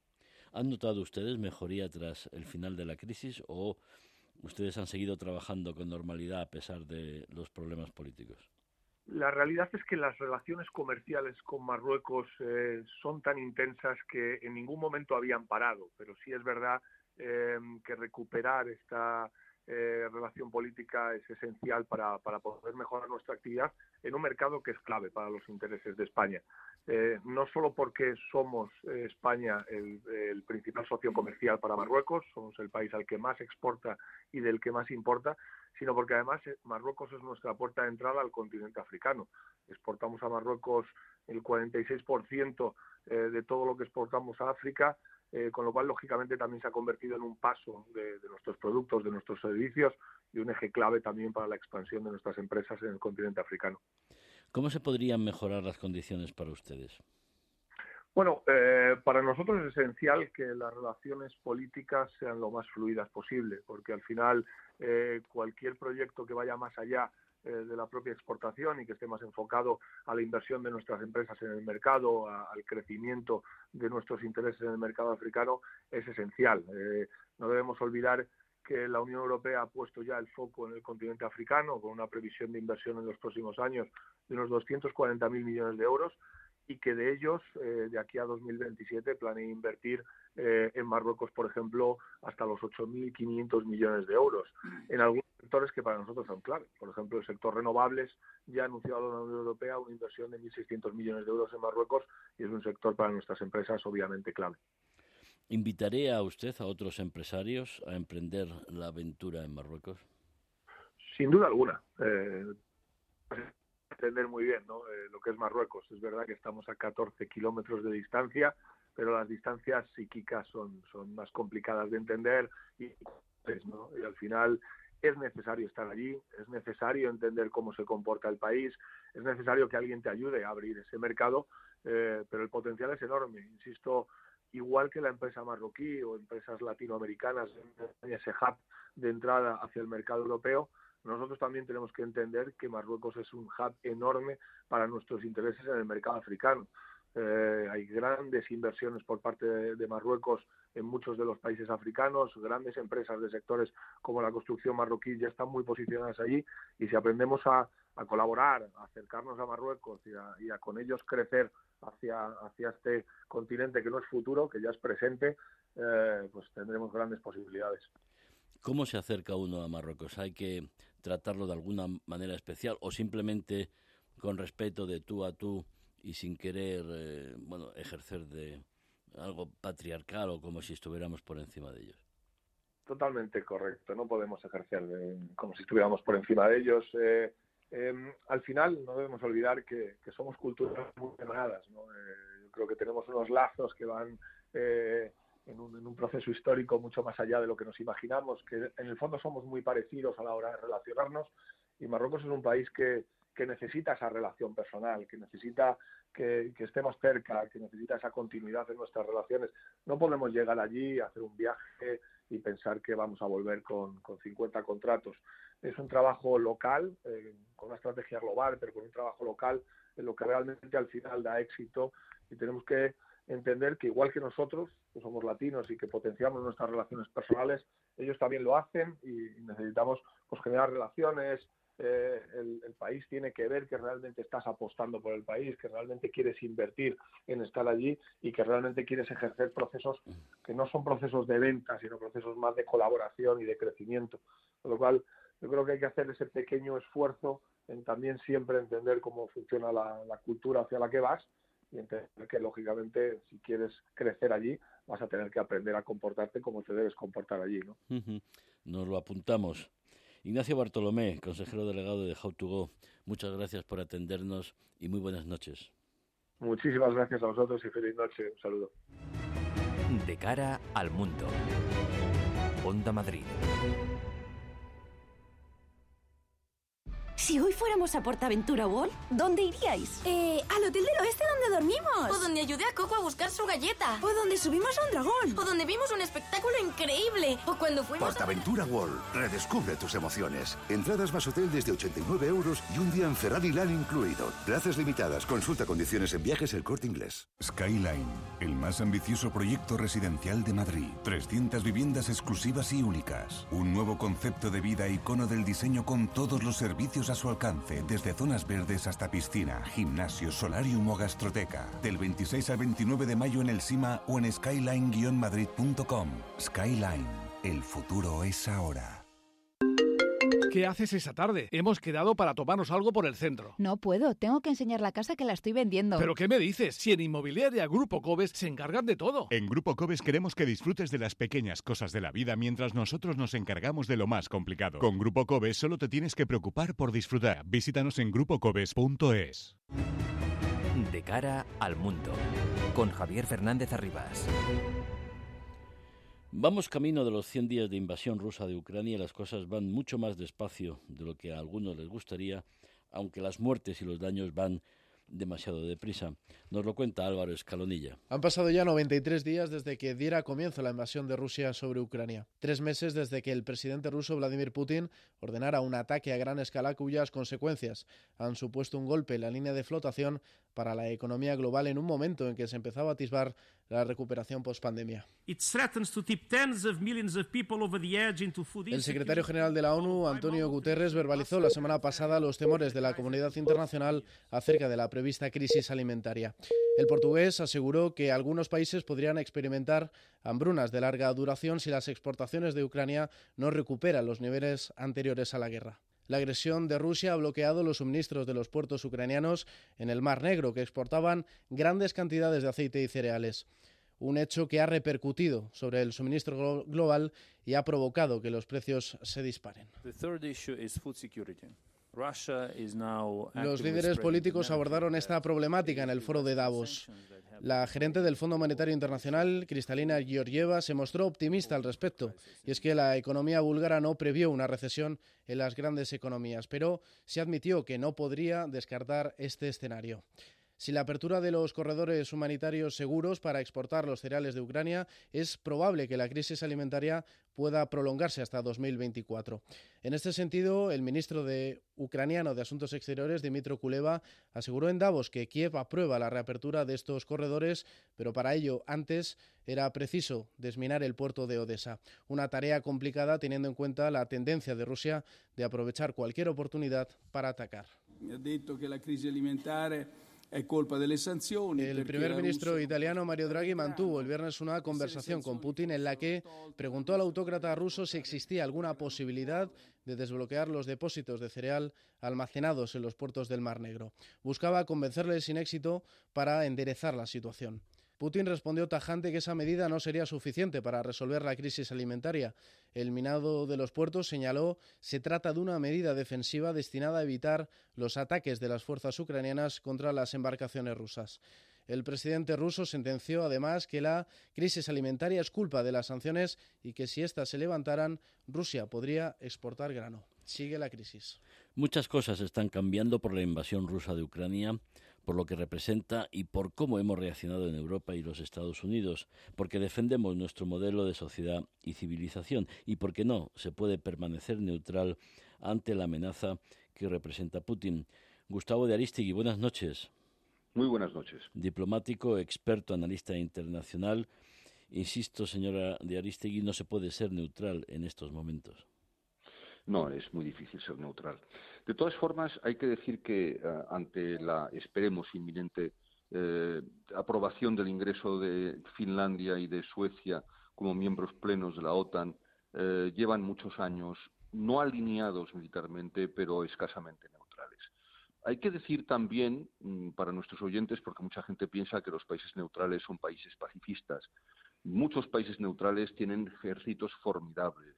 ¿Han notado ustedes mejoría tras el final de la crisis o ustedes han seguido trabajando con normalidad a pesar de los problemas políticos? La realidad es que las relaciones comerciales con Marruecos eh, son tan intensas que en ningún momento habían parado, pero sí es verdad eh, que recuperar esta eh, relación política es esencial para, poder mejorar nuestra actividad en un mercado que es clave para los intereses de España. Eh, no solo porque somos España el, el, principal socio comercial para Marruecos, somos el país al que más exporta y del que más importa, sino porque además Marruecos es nuestra puerta de entrada al continente africano. Exportamos a Marruecos el 46% de todo lo que exportamos a África eh, con lo cual, lógicamente, también se ha convertido en un paso de, nuestros productos, de nuestros servicios y un eje clave también para la expansión de nuestras empresas en el continente africano. ¿Cómo se podrían mejorar las condiciones para ustedes? Bueno, eh, para nosotros es esencial que las relaciones políticas sean lo más fluidas posible, porque al final eh, cualquier proyecto que vaya más allá eh, de la propia exportación y que esté más enfocado a la inversión de nuestras empresas en el mercado, al crecimiento de nuestros intereses en el mercado africano, es esencial. Eh, no debemos olvidar que la Unión Europea ha puesto ya el foco en el continente africano con una previsión de inversión en los próximos años de unos 240.000 millones de euros y que de ellos, eh, de aquí a 2027, planea invertir eh, en Marruecos, por ejemplo, hasta los 8.500 millones de euros sectores que para nosotros son clave. Por ejemplo, el sector renovables ya ha anunciado la Unión Europea una inversión de 1.600 millones de euros en Marruecos y es un sector para nuestras empresas obviamente clave. ¿Invitaré a usted a otros empresarios a emprender la aventura en Marruecos? Sin duda alguna. Eh, entender muy bien ¿no? Eh, lo que es Marruecos. Es verdad que estamos a 14 kilómetros de distancia, pero las distancias psíquicas son, son más complicadas de entender y, ¿no? y al final es necesario estar allí, es necesario entender cómo se comporta el país, es necesario que alguien te ayude a abrir ese mercado, eh, pero el potencial es enorme. Insisto, igual que la empresa marroquí o empresas latinoamericanas ese hub de entrada hacia el mercado europeo, nosotros también tenemos que entender que Marruecos es un hub enorme para nuestros intereses en el mercado africano. Eh, hay grandes inversiones por parte de, Marruecos en muchos de los países africanos, grandes empresas de sectores como la construcción marroquí ya están muy posicionadas allí y si aprendemos a, colaborar, a acercarnos a Marruecos y a, con ellos crecer hacia, hacia este continente que no es futuro, que ya es presente, eh, pues tendremos grandes posibilidades. ¿Cómo se acerca uno a Marruecos? ¿Hay que tratarlo de alguna manera especial o simplemente con respeto de tú a tú? y sin querer eh, bueno ejercer de algo patriarcal o como si estuviéramos por encima de ellos. Totalmente correcto, no podemos ejercer como si estuviéramos por encima de ellos. Eh, em, al final no debemos olvidar que, somos culturas muy hermanadas. ¿no? Eh, yo creo que tenemos unos lazos que van en un, en, un, proceso histórico mucho más allá de lo que nos imaginamos, que en el fondo somos muy parecidos a la hora de relacionarnos y Marruecos es un país que, que necesita esa relación personal, que necesita que, estemos cerca, que necesita esa continuidad en nuestras relaciones. No podemos llegar allí, hacer un viaje y pensar que vamos a volver con, con 50 contratos. Es un trabajo local, eh, con una estrategia global, pero con un trabajo local en lo que realmente al final da éxito y tenemos que entender que igual que nosotros, que somos latinos y que potenciamos nuestras relaciones personales, ellos también lo hacen y necesitamos pues, generar relaciones, eh, el, país tiene que ver que realmente estás apostando por el país, que realmente quieres invertir en estar allí y que realmente quieres ejercer procesos que no son procesos de venta, sino procesos más de colaboración y de crecimiento. Con lo cual, yo creo que hay que hacer ese pequeño esfuerzo en también siempre entender cómo funciona la, cultura hacia la que vas y entender que, lógicamente, si quieres crecer allí, vas a tener que aprender a comportarte como te debes comportar allí. ¿no? Nos lo apuntamos. Ignacio Bartolomé, consejero delegado de How to Go, muchas gracias por atendernos y muy buenas noches. Muchísimas gracias a vosotros y feliz noche. Un saludo. De cara al mundo. Onda Madrid. Si hoy fuéramos a Portaventura World, ¿dónde iríais? Eh, al hotel del oeste donde dormimos. O donde ayudé a Coco a buscar su galleta. O donde subimos a un dragón. O donde vimos un espectáculo increíble. O cuando fuimos Portaventura World. Redescubre tus emociones. Entradas más hotel desde 89 euros y un día en Ferrari Land incluido. Plazas limitadas. Consulta condiciones en viajes el corte inglés. Skyline, el más ambicioso proyecto residencial de Madrid. 300 viviendas exclusivas y únicas. Un nuevo concepto de vida icono del diseño con todos los servicios a su alcance, desde zonas verdes hasta piscina, gimnasio, solarium o gastroteca. Del 26 al 29 de mayo en el SIMA o en skyline-madrid.com. Skyline, el futuro es ahora. ¿Qué haces esa tarde? Hemos quedado para tomarnos algo por el centro. No puedo, tengo que enseñar la casa que la estoy vendiendo. ¿Pero qué me dices? Si en Inmobiliaria Grupo Cobes se encargan de todo. En Grupo Cobes queremos que disfrutes de las pequeñas cosas de la vida mientras nosotros nos encargamos de lo más complicado. Con Grupo Cobes solo te tienes que preocupar por disfrutar. Visítanos en grupocobes.es. De cara al mundo. Con Javier Fernández Arribas. Vamos camino de los 100 días de invasión rusa de Ucrania y las cosas van mucho más despacio de lo que a algunos les gustaría, aunque las muertes y los daños van demasiado deprisa. Nos lo cuenta Álvaro Escalonilla. Han pasado ya 93 días desde que diera comienzo la invasión de Rusia sobre Ucrania. Tres meses desde que el presidente ruso Vladimir Putin ordenara un ataque a gran escala cuyas consecuencias han supuesto un golpe en la línea de flotación para la economía global en un momento en que se empezaba a atisbar la recuperación post-pandemia. El secretario general de la ONU, Antonio Guterres, verbalizó la semana pasada los temores de la comunidad internacional acerca de la prevista crisis alimentaria. El portugués aseguró que algunos países podrían experimentar hambrunas de larga duración si las exportaciones de Ucrania no recuperan los niveles anteriores a la guerra. La agresión de Rusia ha bloqueado los suministros de los puertos ucranianos en el Mar Negro, que exportaban grandes cantidades de aceite y cereales. Un hecho que ha repercutido sobre el suministro global y ha provocado que los precios se disparen. Los líderes políticos abordaron esta problemática en el foro de Davos. La gerente del Fondo Monetario Internacional, Cristalina Georgieva, se mostró optimista al respecto, y es que la economía búlgara no previó una recesión en las grandes economías, pero se admitió que no podría descartar este escenario. Si la apertura de los corredores humanitarios seguros para exportar los cereales de Ucrania, es probable que la crisis alimentaria pueda prolongarse hasta 2024. En este sentido, el ministro de ucraniano de Asuntos Exteriores, Dimitro Kuleva, aseguró en Davos que Kiev aprueba la reapertura de estos corredores, pero para ello antes era preciso desminar el puerto de Odessa, una tarea complicada teniendo en cuenta la tendencia de Rusia de aprovechar cualquier oportunidad para atacar. Ha dicho que la crisis alimentaria el primer ministro italiano Mario Draghi mantuvo el viernes una conversación con Putin en la que preguntó al autócrata ruso si existía alguna posibilidad de desbloquear los depósitos de cereal almacenados en los puertos del Mar Negro. Buscaba convencerle sin éxito para enderezar la situación. Putin respondió tajante que esa medida no sería suficiente para resolver la crisis alimentaria. El minado de los puertos señaló se trata de una medida defensiva destinada a evitar los ataques de las fuerzas ucranianas contra las embarcaciones rusas. El presidente ruso sentenció además que la crisis alimentaria es culpa de las sanciones y que si éstas se levantaran, Rusia podría exportar grano. Sigue la crisis. Muchas cosas están cambiando por la invasión rusa de Ucrania por lo que representa y por cómo hemos reaccionado en Europa y los Estados Unidos, porque defendemos nuestro modelo de sociedad y civilización y porque no se puede permanecer neutral ante la amenaza que representa Putin. Gustavo de Aristegui, buenas noches. Muy buenas noches. Diplomático, experto, analista internacional. Insisto, señora de Aristegui, no se puede ser neutral en estos momentos. No, es muy difícil ser neutral. De todas formas, hay que decir que eh, ante la, esperemos, inminente eh, aprobación del ingreso de Finlandia y de Suecia como miembros plenos de la OTAN, eh, llevan muchos años no alineados militarmente, pero escasamente neutrales. Hay que decir también, mm, para nuestros oyentes, porque mucha gente piensa que los países neutrales son países pacifistas, muchos países neutrales tienen ejércitos formidables,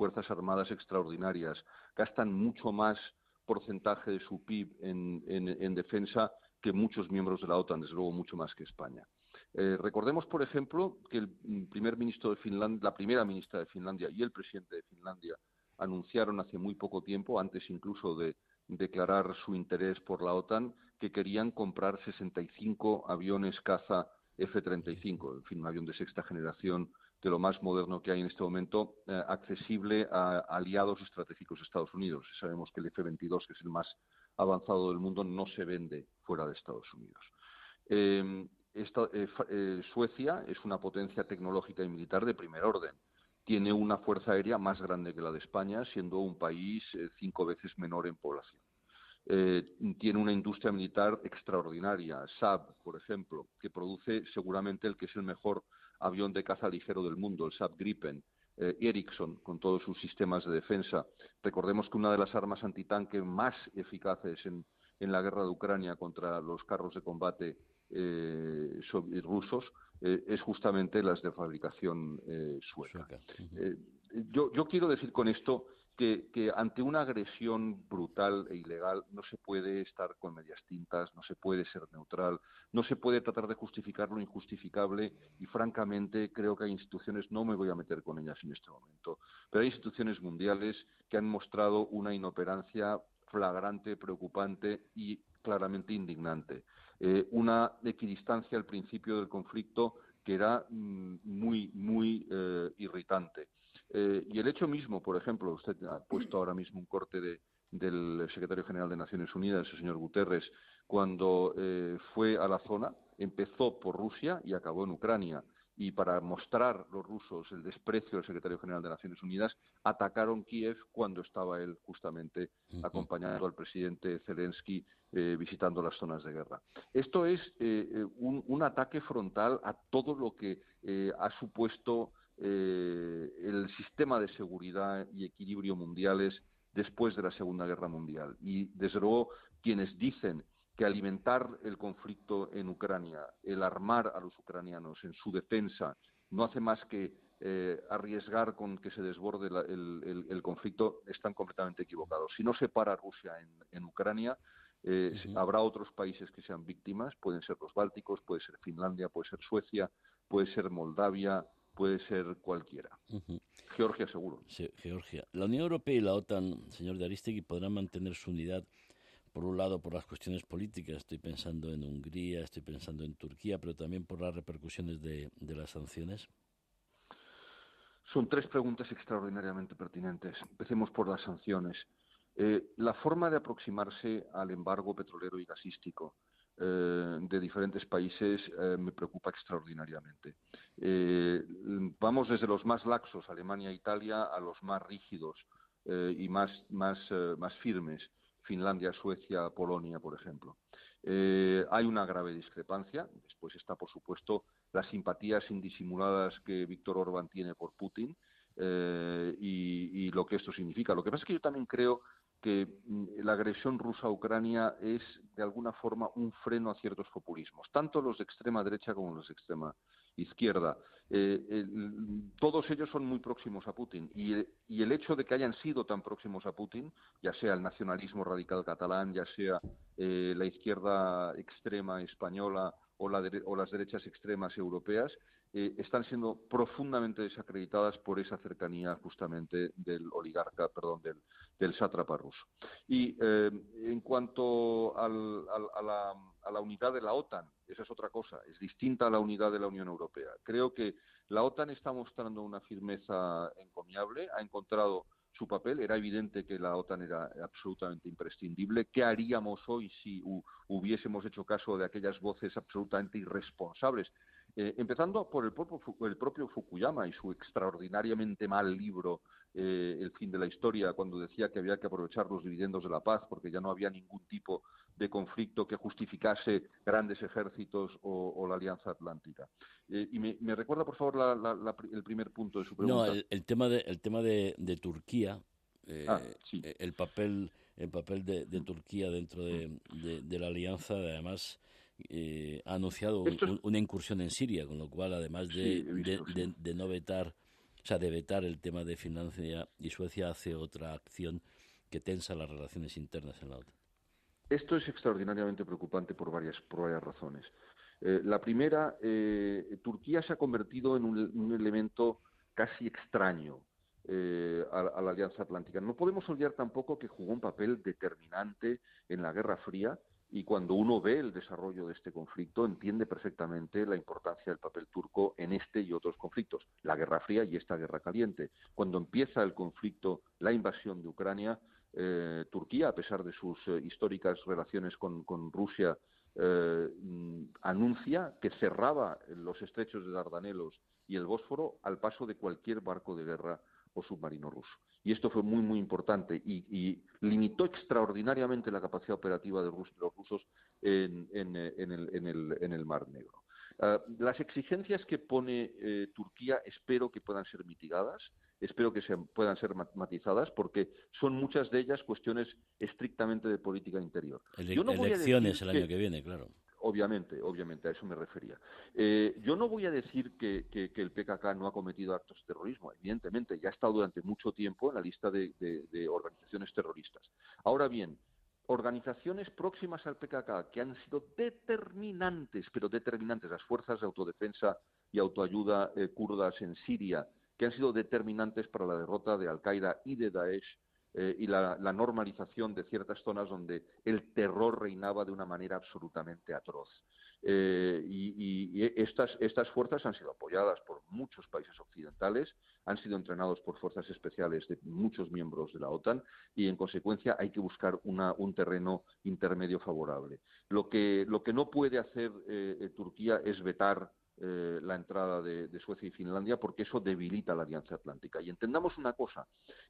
Fuerzas Armadas extraordinarias, gastan mucho más porcentaje de su PIB en, defensa que muchos miembros de la OTAN, desde luego mucho más que España. Eh, recordemos, por ejemplo, que el primer ministro de Finlandia, la primera ministra de Finlandia y el presidente de Finlandia anunciaron hace muy poco tiempo, antes incluso de declarar su interés por la OTAN, que querían comprar 65 aviones caza F-35, en fin, un avión de sexta generación de lo más moderno que hay en este momento, eh, accesible a aliados estratégicos de Estados Unidos. Sabemos que el F-22, que es el más avanzado del mundo, no se vende fuera de Estados Unidos. Eh, eh, Suecia es una potencia tecnológica y militar de primer orden. Tiene una fuerza aérea más grande que la de España, siendo un país cinco veces menor en población. tiene una industria militar extraordinaria, Saab, por ejemplo, que produce seguramente el que es el mejor avión de caza ligero del mundo, el Saab Gripen, eh, Ericsson, con todos sus sistemas de defensa. Recordemos que una de las armas antitanque más eficaces en, la guerra de Ucrania contra los carros de combate eh, rusos eh, es justamente las de fabricación sueca. yo, yo quiero decir con esto que, ante una agresión brutal e ilegal no se puede estar con medias tintas, no se puede ser neutral, no se puede tratar de justificar lo injustificable y francamente creo que hay instituciones, no me voy a meter con ellas en este momento, pero hay instituciones mundiales que han mostrado una inoperancia flagrante, preocupante y claramente indignante. Eh, una equidistancia al principio del conflicto que era mm, muy, muy eh, irritante. Eh, y el hecho mismo, por ejemplo, usted ha puesto ahora mismo un corte del secretario general de Naciones Unidas, el señor Guterres, cuando fue a la zona, empezó por Rusia y acabó en Ucrania y para mostrar los rusos el desprecio del secretario general de Naciones Unidas, atacaron Kiev cuando estaba él justamente acompañando al presidente Zelensky eh, visitando las zonas de guerra. Esto es eh, eh, un, ataque frontal a todo lo que ha supuesto el sistema de seguridad y equilibrio mundiales después de la Segunda Guerra Mundial. Y desde luego quienes dicen que alimentar el conflicto en Ucrania, el armar a los ucranianos en su defensa, no hace más que eh, arriesgar con que se desborde el, conflicto, están completamente equivocados. Si no se para Rusia en, Ucrania, eh, habrá otros países que sean víctimas, pueden ser los bálticos, puede ser Finlandia, puede ser Suecia, puede ser Moldavia, puede ser cualquiera. Georgia seguro. Sí, Georgia. La Unión Europea y la OTAN, señor de Aristegui, podrán mantener su unidad por un lado por las cuestiones políticas, estoy pensando en Hungría, estoy pensando en Turquía, pero también por las repercusiones de, las sanciones? Son tres preguntas extraordinariamente pertinentes. Empecemos por las sanciones. Eh, la forma de aproximarse al embargo petrolero y gasístico de diferentes países eh, me preocupa extraordinariamente. vamos desde los más laxos, Alemania e Italia, a los más rígidos y más, más, más firmes. Finlandia, Suecia, Polonia, por ejemplo. Eh, hay una grave discrepancia. Después está, por supuesto, las simpatías indisimuladas que Víctor Orbán tiene por Putin eh, y, lo que esto significa. Lo que pasa es que yo también creo que mm, la agresión rusa a Ucrania es, de alguna forma, un freno a ciertos populismos, tanto los de extrema derecha como los de extrema izquierda. Eh, todos ellos son muy próximos a Putin y, el hecho de que hayan sido tan próximos a Putin, ya sea el nacionalismo radical catalán, ya sea eh, la izquierda extrema española o, las derechas extremas europeas, eh, están siendo profundamente desacreditadas por esa cercanía justamente del oligarca, perdón, del, del sátrapa ruso. Y en cuanto a la unidad de la OTAN, esa es otra cosa, es distinta a la unidad de la Unión Europea. Creo que la OTAN está mostrando una firmeza encomiable, ha encontrado su papel, era evidente que la OTAN era absolutamente imprescindible. ¿Qué haríamos hoy si hubiésemos hecho caso de aquellas voces absolutamente irresponsables? Eh, empezando por el propio, el propio Fukuyama y su extraordinariamente mal libro eh, El fin de la historia, cuando decía que había que aprovechar los dividendos de la paz porque ya no había ningún tipo de conflicto que justificase grandes ejércitos o, la Alianza Atlántica. Eh, y me, recuerda, por favor, el primer punto de su pregunta. No, el, tema de, el tema de, Turquía, eh, ah, el papel, el papel de, Turquía dentro de, la Alianza, además. Ha anunciado una incursión en Siria, con lo cual, además de, de no vetar o sea, de vetar el tema de Finlandia y Suecia hace otra acción que tensa las relaciones internas en la OTAN. Esto es extraordinariamente preocupante por varias, varias razones. Eh, la primera, eh, Turquía se ha convertido en un, elemento casi extraño eh, a, la Alianza Atlántica. No podemos olvidar tampoco que jugó un papel determinante en la Guerra Fría y cuando uno ve el desarrollo de este conflicto entiende perfectamente la importancia del papel turco en este y otros conflictos, la Guerra Fría y esta Guerra Caliente. Cuando empieza el conflicto, la invasión de Ucrania, eh, Turquía, a pesar de sus eh, históricas relaciones con, Rusia, eh, mm, anuncia que cerraba los estrechos de Dardanelos y el Bósforo al paso de cualquier barco de guerra o submarino ruso. Y esto fue muy, muy importante y, limitó extraordinariamente la capacidad operativa de, los rusos en, el, Mar Negro. Ah, las exigencias que pone eh, Turquía espero que puedan ser mitigadas, espero que puedan ser matizadas, porque son muchas de ellas cuestiones estrictamente de política interior. elecciones el año que viene, claro. Obviamente, obviamente, a eso me refería. Eh, yo no voy a decir que, el PKK no ha cometido actos de terrorismo, evidentemente, ya ha estado durante mucho tiempo en la lista de, organizaciones terroristas. Ahora bien, organizaciones próximas al PKK que han sido determinantes, pero determinantes, las fuerzas de autodefensa y autoayuda eh, kurdas en Siria, que han sido determinantes para la derrota de Al-Qaeda y de Daesh, eh, y la, normalización de ciertas zonas donde el terror reinaba de una manera absolutamente atroz. Eh, y, estas, estas fuerzas han sido apoyadas por muchos países occidentales, han sido entrenados por fuerzas especiales de muchos miembros de la OTAN y, en consecuencia, hay que buscar un terreno intermedio favorable. Lo que, lo que no puede hacer eh, Turquía es vetar eh, la entrada de, Suecia y Finlandia porque eso debilita la Alianza Atlántica. Y entendamos una cosa,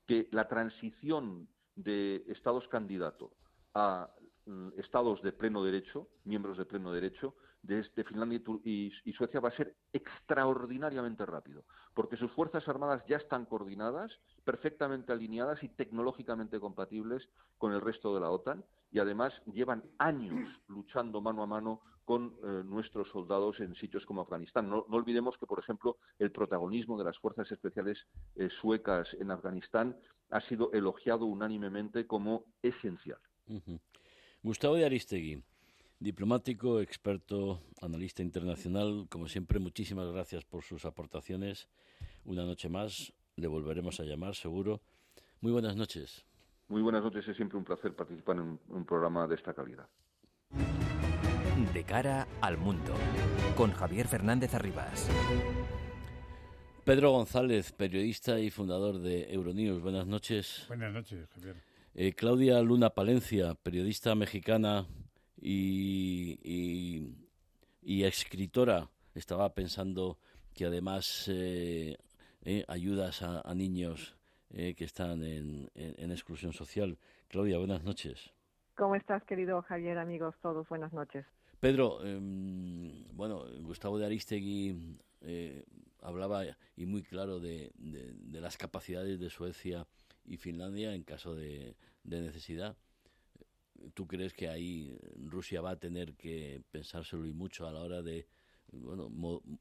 que la transición de estados candidatos a mm, estados de pleno derecho, miembros de pleno derecho, desde Finlandia y, Suecia va a ser extraordinariamente rápido, porque sus fuerzas armadas ya están coordinadas, perfectamente alineadas y tecnológicamente compatibles con el resto de la OTAN, y además llevan años luchando mano a mano con eh, nuestros soldados en sitios como Afganistán. No, olvidemos que, por ejemplo, el protagonismo de las fuerzas especiales eh, suecas en Afganistán ha sido elogiado unánimemente como esencial. Gustavo de Aristegui, diplomático, experto, analista internacional, como siempre, muchísimas gracias por sus aportaciones. Una noche más, le volveremos a llamar, seguro. Muy buenas noches. Muy buenas noches, es siempre un placer participar en un programa de esta calidad. De cara al mundo, con Javier Fernández Arribas. Pedro González, periodista y fundador de Euronews. Buenas noches. Buenas noches, Javier. Eh, Claudia Luna Palencia, periodista mexicana y, y, escritora. Estaba pensando que además eh, eh, ayudas a, niños que están en, en exclusión social. Claudia, buenas noches. ¿Cómo estás, querido Javier, amigos todos? Buenas noches. Pedro, em, bueno, Gustavo de Aristegui eh, hablaba y muy claro de, las capacidades de Suecia y Finlandia en caso de, necesidad. ¿Tú crees que ahí Rusia va a tener que pensárselo y mucho a la hora de bueno,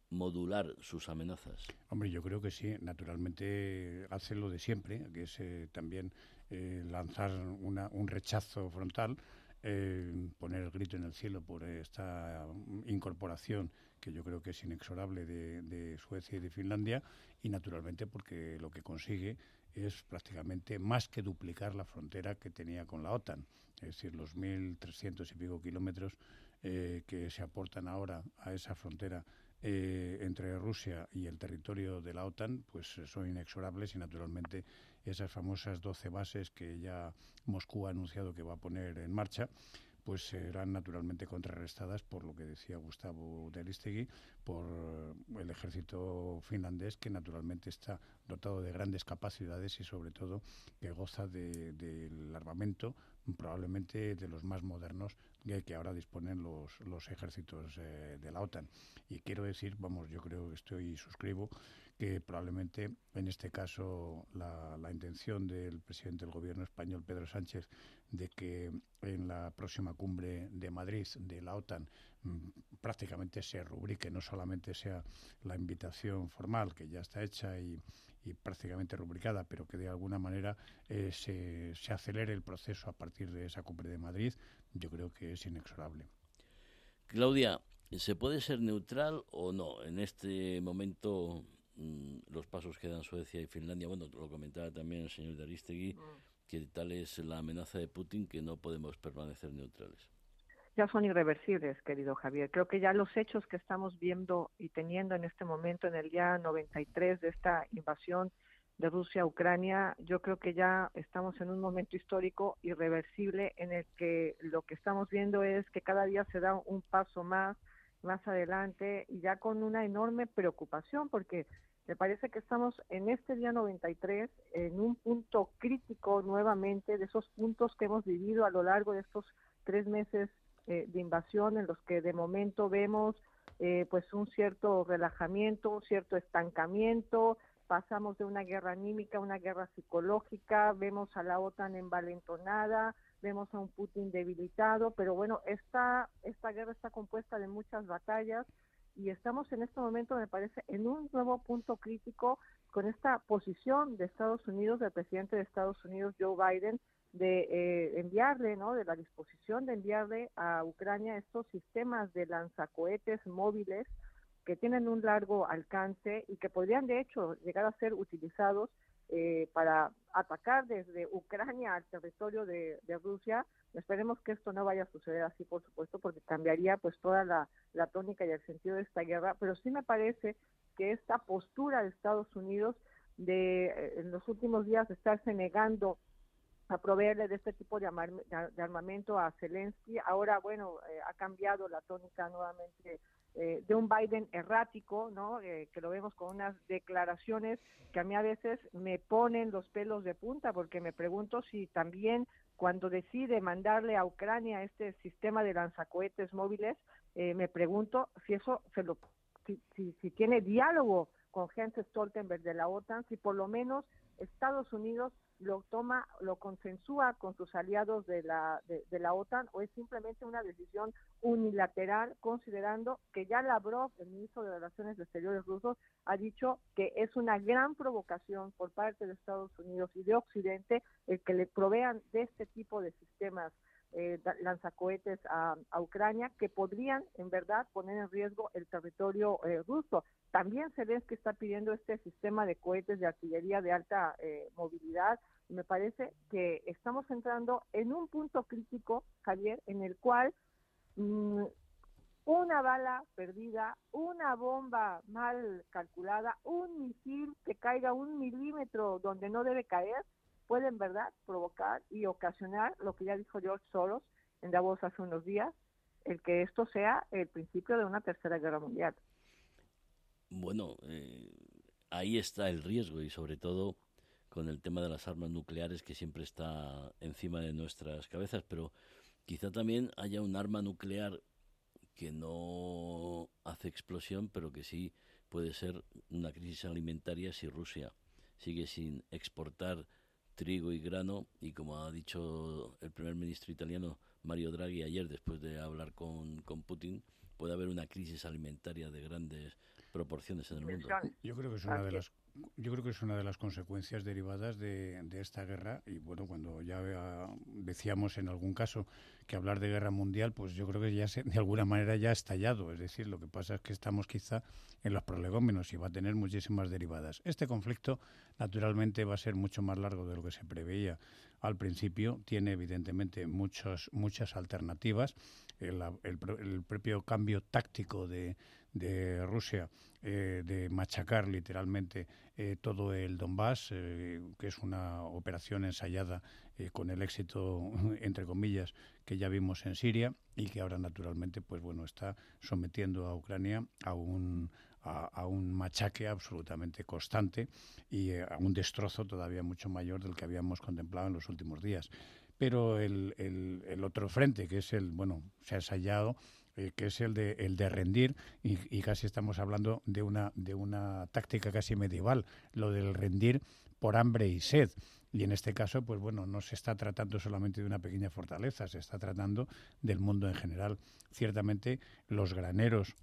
modular sus amenazas? Hombre, yo creo que sí. Naturalmente hace lo de siempre, que es eh, también eh, lanzar un rechazo frontal eh, poner el grito en el cielo por esta incorporación que yo creo que es inexorable de, Suecia y de Finlandia y naturalmente porque lo que consigue es prácticamente más que duplicar la frontera que tenía con la OTAN, es decir, los 1.300 y pico kilómetros eh, que se aportan ahora a esa frontera entre Rusia y el territorio de la OTAN, pues son inexorables y naturalmente esas famosas 12 bases que ya Moscú ha anunciado que va a poner en marcha, pues serán naturalmente contrarrestadas por lo que decía Gustavo de Aristegui, por el ejército finlandés, que naturalmente está dotado de grandes capacidades y sobre todo que goza del armamento probablemente de los más modernos que ahora disponen los, los ejércitos eh, de la OTAN. Y quiero decir, vamos, yo creo que estoy suscribo que probablemente en este caso la, intención del presidente del gobierno español, Pedro Sánchez, de que en la próxima cumbre de Madrid de la OTAN mm, prácticamente se rubrique, no solamente sea la invitación formal que ya está hecha y, prácticamente rubricada, pero que de alguna manera eh, se, acelere el proceso a partir de esa cumbre de Madrid, yo creo que es inexorable. Claudia, ¿se puede ser neutral o no? En este momento los pasos que dan Suecia y Finlandia. Bueno, lo comentaba también el señor Daristegui, mm. que tal es la amenaza de Putin que no podemos permanecer neutrales. Ya son irreversibles, querido Javier. Creo que ya los hechos que estamos viendo y teniendo en este momento, en el día 93 de esta invasión de Rusia a Ucrania, yo creo que ya estamos en un momento histórico irreversible en el que lo que estamos viendo es que cada día se da un paso más, más adelante y ya con una enorme preocupación porque me parece que estamos en este día 93 en un punto crítico nuevamente de esos puntos que hemos vivido a lo largo de estos tres meses eh, de invasión en los que de momento vemos eh, pues un cierto relajamiento, un cierto estancamiento, pasamos de una guerra anímica a una guerra psicológica, vemos a la OTAN envalentonada, vemos a un Putin debilitado, pero bueno, esta, esta guerra está compuesta de muchas batallas y estamos en este momento, me parece, en un nuevo punto crítico con esta posición de Estados Unidos, del presidente de Estados Unidos, Joe Biden, de eh, enviarle, ¿no? De la disposición de enviarle a Ucrania estos sistemas de lanzacohetes móviles que tienen un largo alcance y que podrían, de hecho, llegar a ser utilizados eh, para atacar desde Ucrania al territorio de, Rusia. Esperemos que esto no vaya a suceder así, por supuesto, porque cambiaría pues toda la, tónica y el sentido de esta guerra. Pero sí me parece que esta postura de Estados Unidos de eh, en los últimos días estarse negando a proveerle de este tipo de, armamento a Zelensky. Ahora, bueno, eh, ha cambiado la tónica nuevamente eh, de un Biden errático, ¿no? Eh, que lo vemos con unas declaraciones que a mí a veces me ponen los pelos de punta, porque me pregunto si también cuando decide mandarle a Ucrania este sistema de lanzacohetes móviles, me pregunto si eso se lo, si, si tiene diálogo con Jens Stoltenberg de la OTAN, si por lo menos Estados Unidos lo toma, lo consensúa con sus aliados de la, de, la OTAN o es simplemente una decisión unilateral considerando que ya Lavrov, el ministro de Relaciones Exteriores ruso, ha dicho que es una gran provocación por parte de Estados Unidos y de Occidente el que le provean de este tipo de sistemas eh, lanzacohetes a, Ucrania que podrían en verdad poner en riesgo el territorio eh, ruso. También se ve que está pidiendo este sistema de cohetes de artillería de alta eh, movilidad. Y me parece que estamos entrando en un punto crítico, Javier, en el cual mm, una bala perdida, una bomba mal calculada, un misil que caiga un milímetro donde no debe caer, pueden, ¿verdad?, provocar y ocasionar lo que ya dijo George Soros en Davos hace unos días, el que esto sea el principio de una tercera guerra mundial. Bueno, eh, ahí está el riesgo y sobre todo con el tema de las armas nucleares que siempre está encima de nuestras cabezas, pero quizá también haya un arma nuclear que no hace explosión, pero que sí puede ser una crisis alimentaria si Rusia sigue sin exportar trigo y grano y como ha dicho el primer ministro italiano Mario Draghi ayer después de hablar con, con Putin, puede haber una crisis alimentaria de grandes proporciones en el mundo. Yo creo que es una de las yo creo que es una de las consecuencias derivadas de, esta guerra. Y bueno cuando ya decíamos en algún caso que hablar de guerra mundial pues yo creo que ya se, de alguna manera ya ha estallado. Es decir lo que pasa es que estamos quizá en los prolegómenos y va a tener muchísimas derivadas. Este conflicto naturalmente va a ser mucho más largo de lo que se preveía. Al principio tiene evidentemente muchos muchas alternativas. El propio cambio táctico de de Rusia eh, de machacar literalmente eh, todo el Donbass, eh, que es una operación ensayada con el éxito, entre comillas, que ya vimos en Siria y que ahora naturalmente pues bueno está sometiendo a Ucrania a un a, un machaque absolutamente constante y a un destrozo todavía mucho mayor del que habíamos contemplado en los últimos días. Pero el, el, el otro frente, que es el, bueno, se ha ensayado eh, que es el de, el de rendir, y, casi estamos hablando de una, de una táctica casi medieval, lo del rendir por hambre y sed. Y en este caso, pues bueno, no se está tratando solamente de una pequeña fortaleza, se está tratando del mundo en general. Ciertamente, los graneros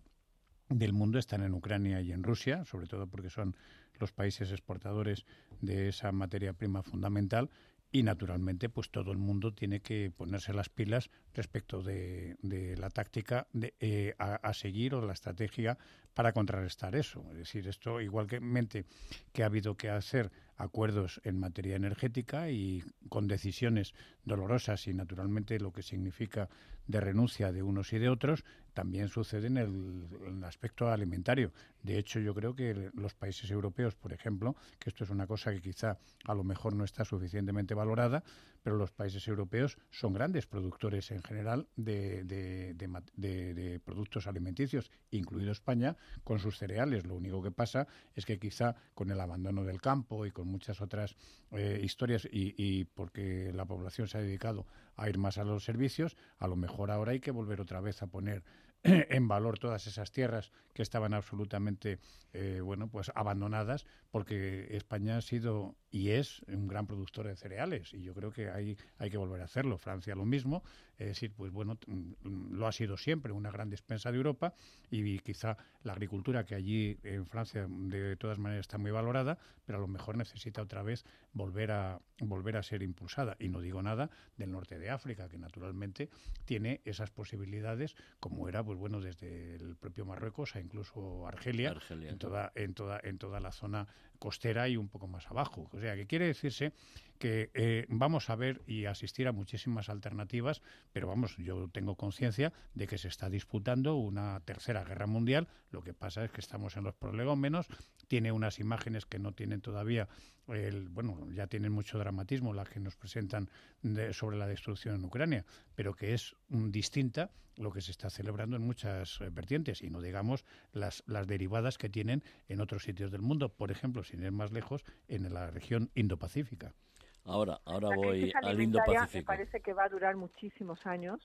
del mundo están en Ucrania y en Rusia, sobre todo porque son los países exportadores de esa materia prima fundamental, y naturalmente pues todo el mundo tiene que ponerse las pilas respecto de, la táctica eh, a, seguir o la estrategia para contrarrestar eso. Es decir, esto igualmente que ha habido que hacer acuerdos en materia energética y con decisiones dolorosas y naturalmente lo que significa de renuncia de unos y de otros, también sucede en el, aspecto alimentario. De hecho, yo creo que los países europeos, por ejemplo, que esto es una cosa que quizá a lo mejor no está suficientemente valorada, pero los países europeos son grandes productores en general de, productos alimenticios, incluido España, con sus cereales. Lo único que pasa es que quizá con el abandono del campo y con muchas otras eh, historias y porque la población se ha dedicado a ir más a los servicios, a lo mejor ahora hay que volver otra vez a poner en valor todas esas tierras que estaban absolutamente eh, bueno pues abandonadas porque España ha sido y es un gran productor de cereales y yo creo que hay, hay que volver a hacerlo. Francia lo mismo, es decir, pues bueno, mm, lo ha sido siempre una gran despensa de Europa y quizá la agricultura que allí en Francia de todas maneras está muy valorada, pero a lo mejor necesita otra vez volver a volver a ser impulsada y no digo nada del norte de África que naturalmente tiene esas posibilidades como era pues bueno, desde el propio Marruecos a incluso Argelia, en toda en toda en toda la zona costera y un poco más abajo. O sea, que quiere decirse que eh, vamos a ver y asistir a muchísimas alternativas, pero vamos, yo tengo conciencia de que se está disputando una tercera guerra mundial. Lo que pasa es que estamos en los prolegómenos, tiene unas imágenes que no tienen todavía el, bueno, ya tienen mucho dramatismo las que nos presentan sobre la destrucción en Ucrania, pero que es distinta lo que se está celebrando en muchas eh, vertientes y no digamos las, las derivadas que tienen en otros sitios del mundo, por ejemplo, sin ir más lejos, en la región Indo-Pacífica. Ahora, ahora voy al Indo-Pacífico. Me parece que va a durar muchísimos años.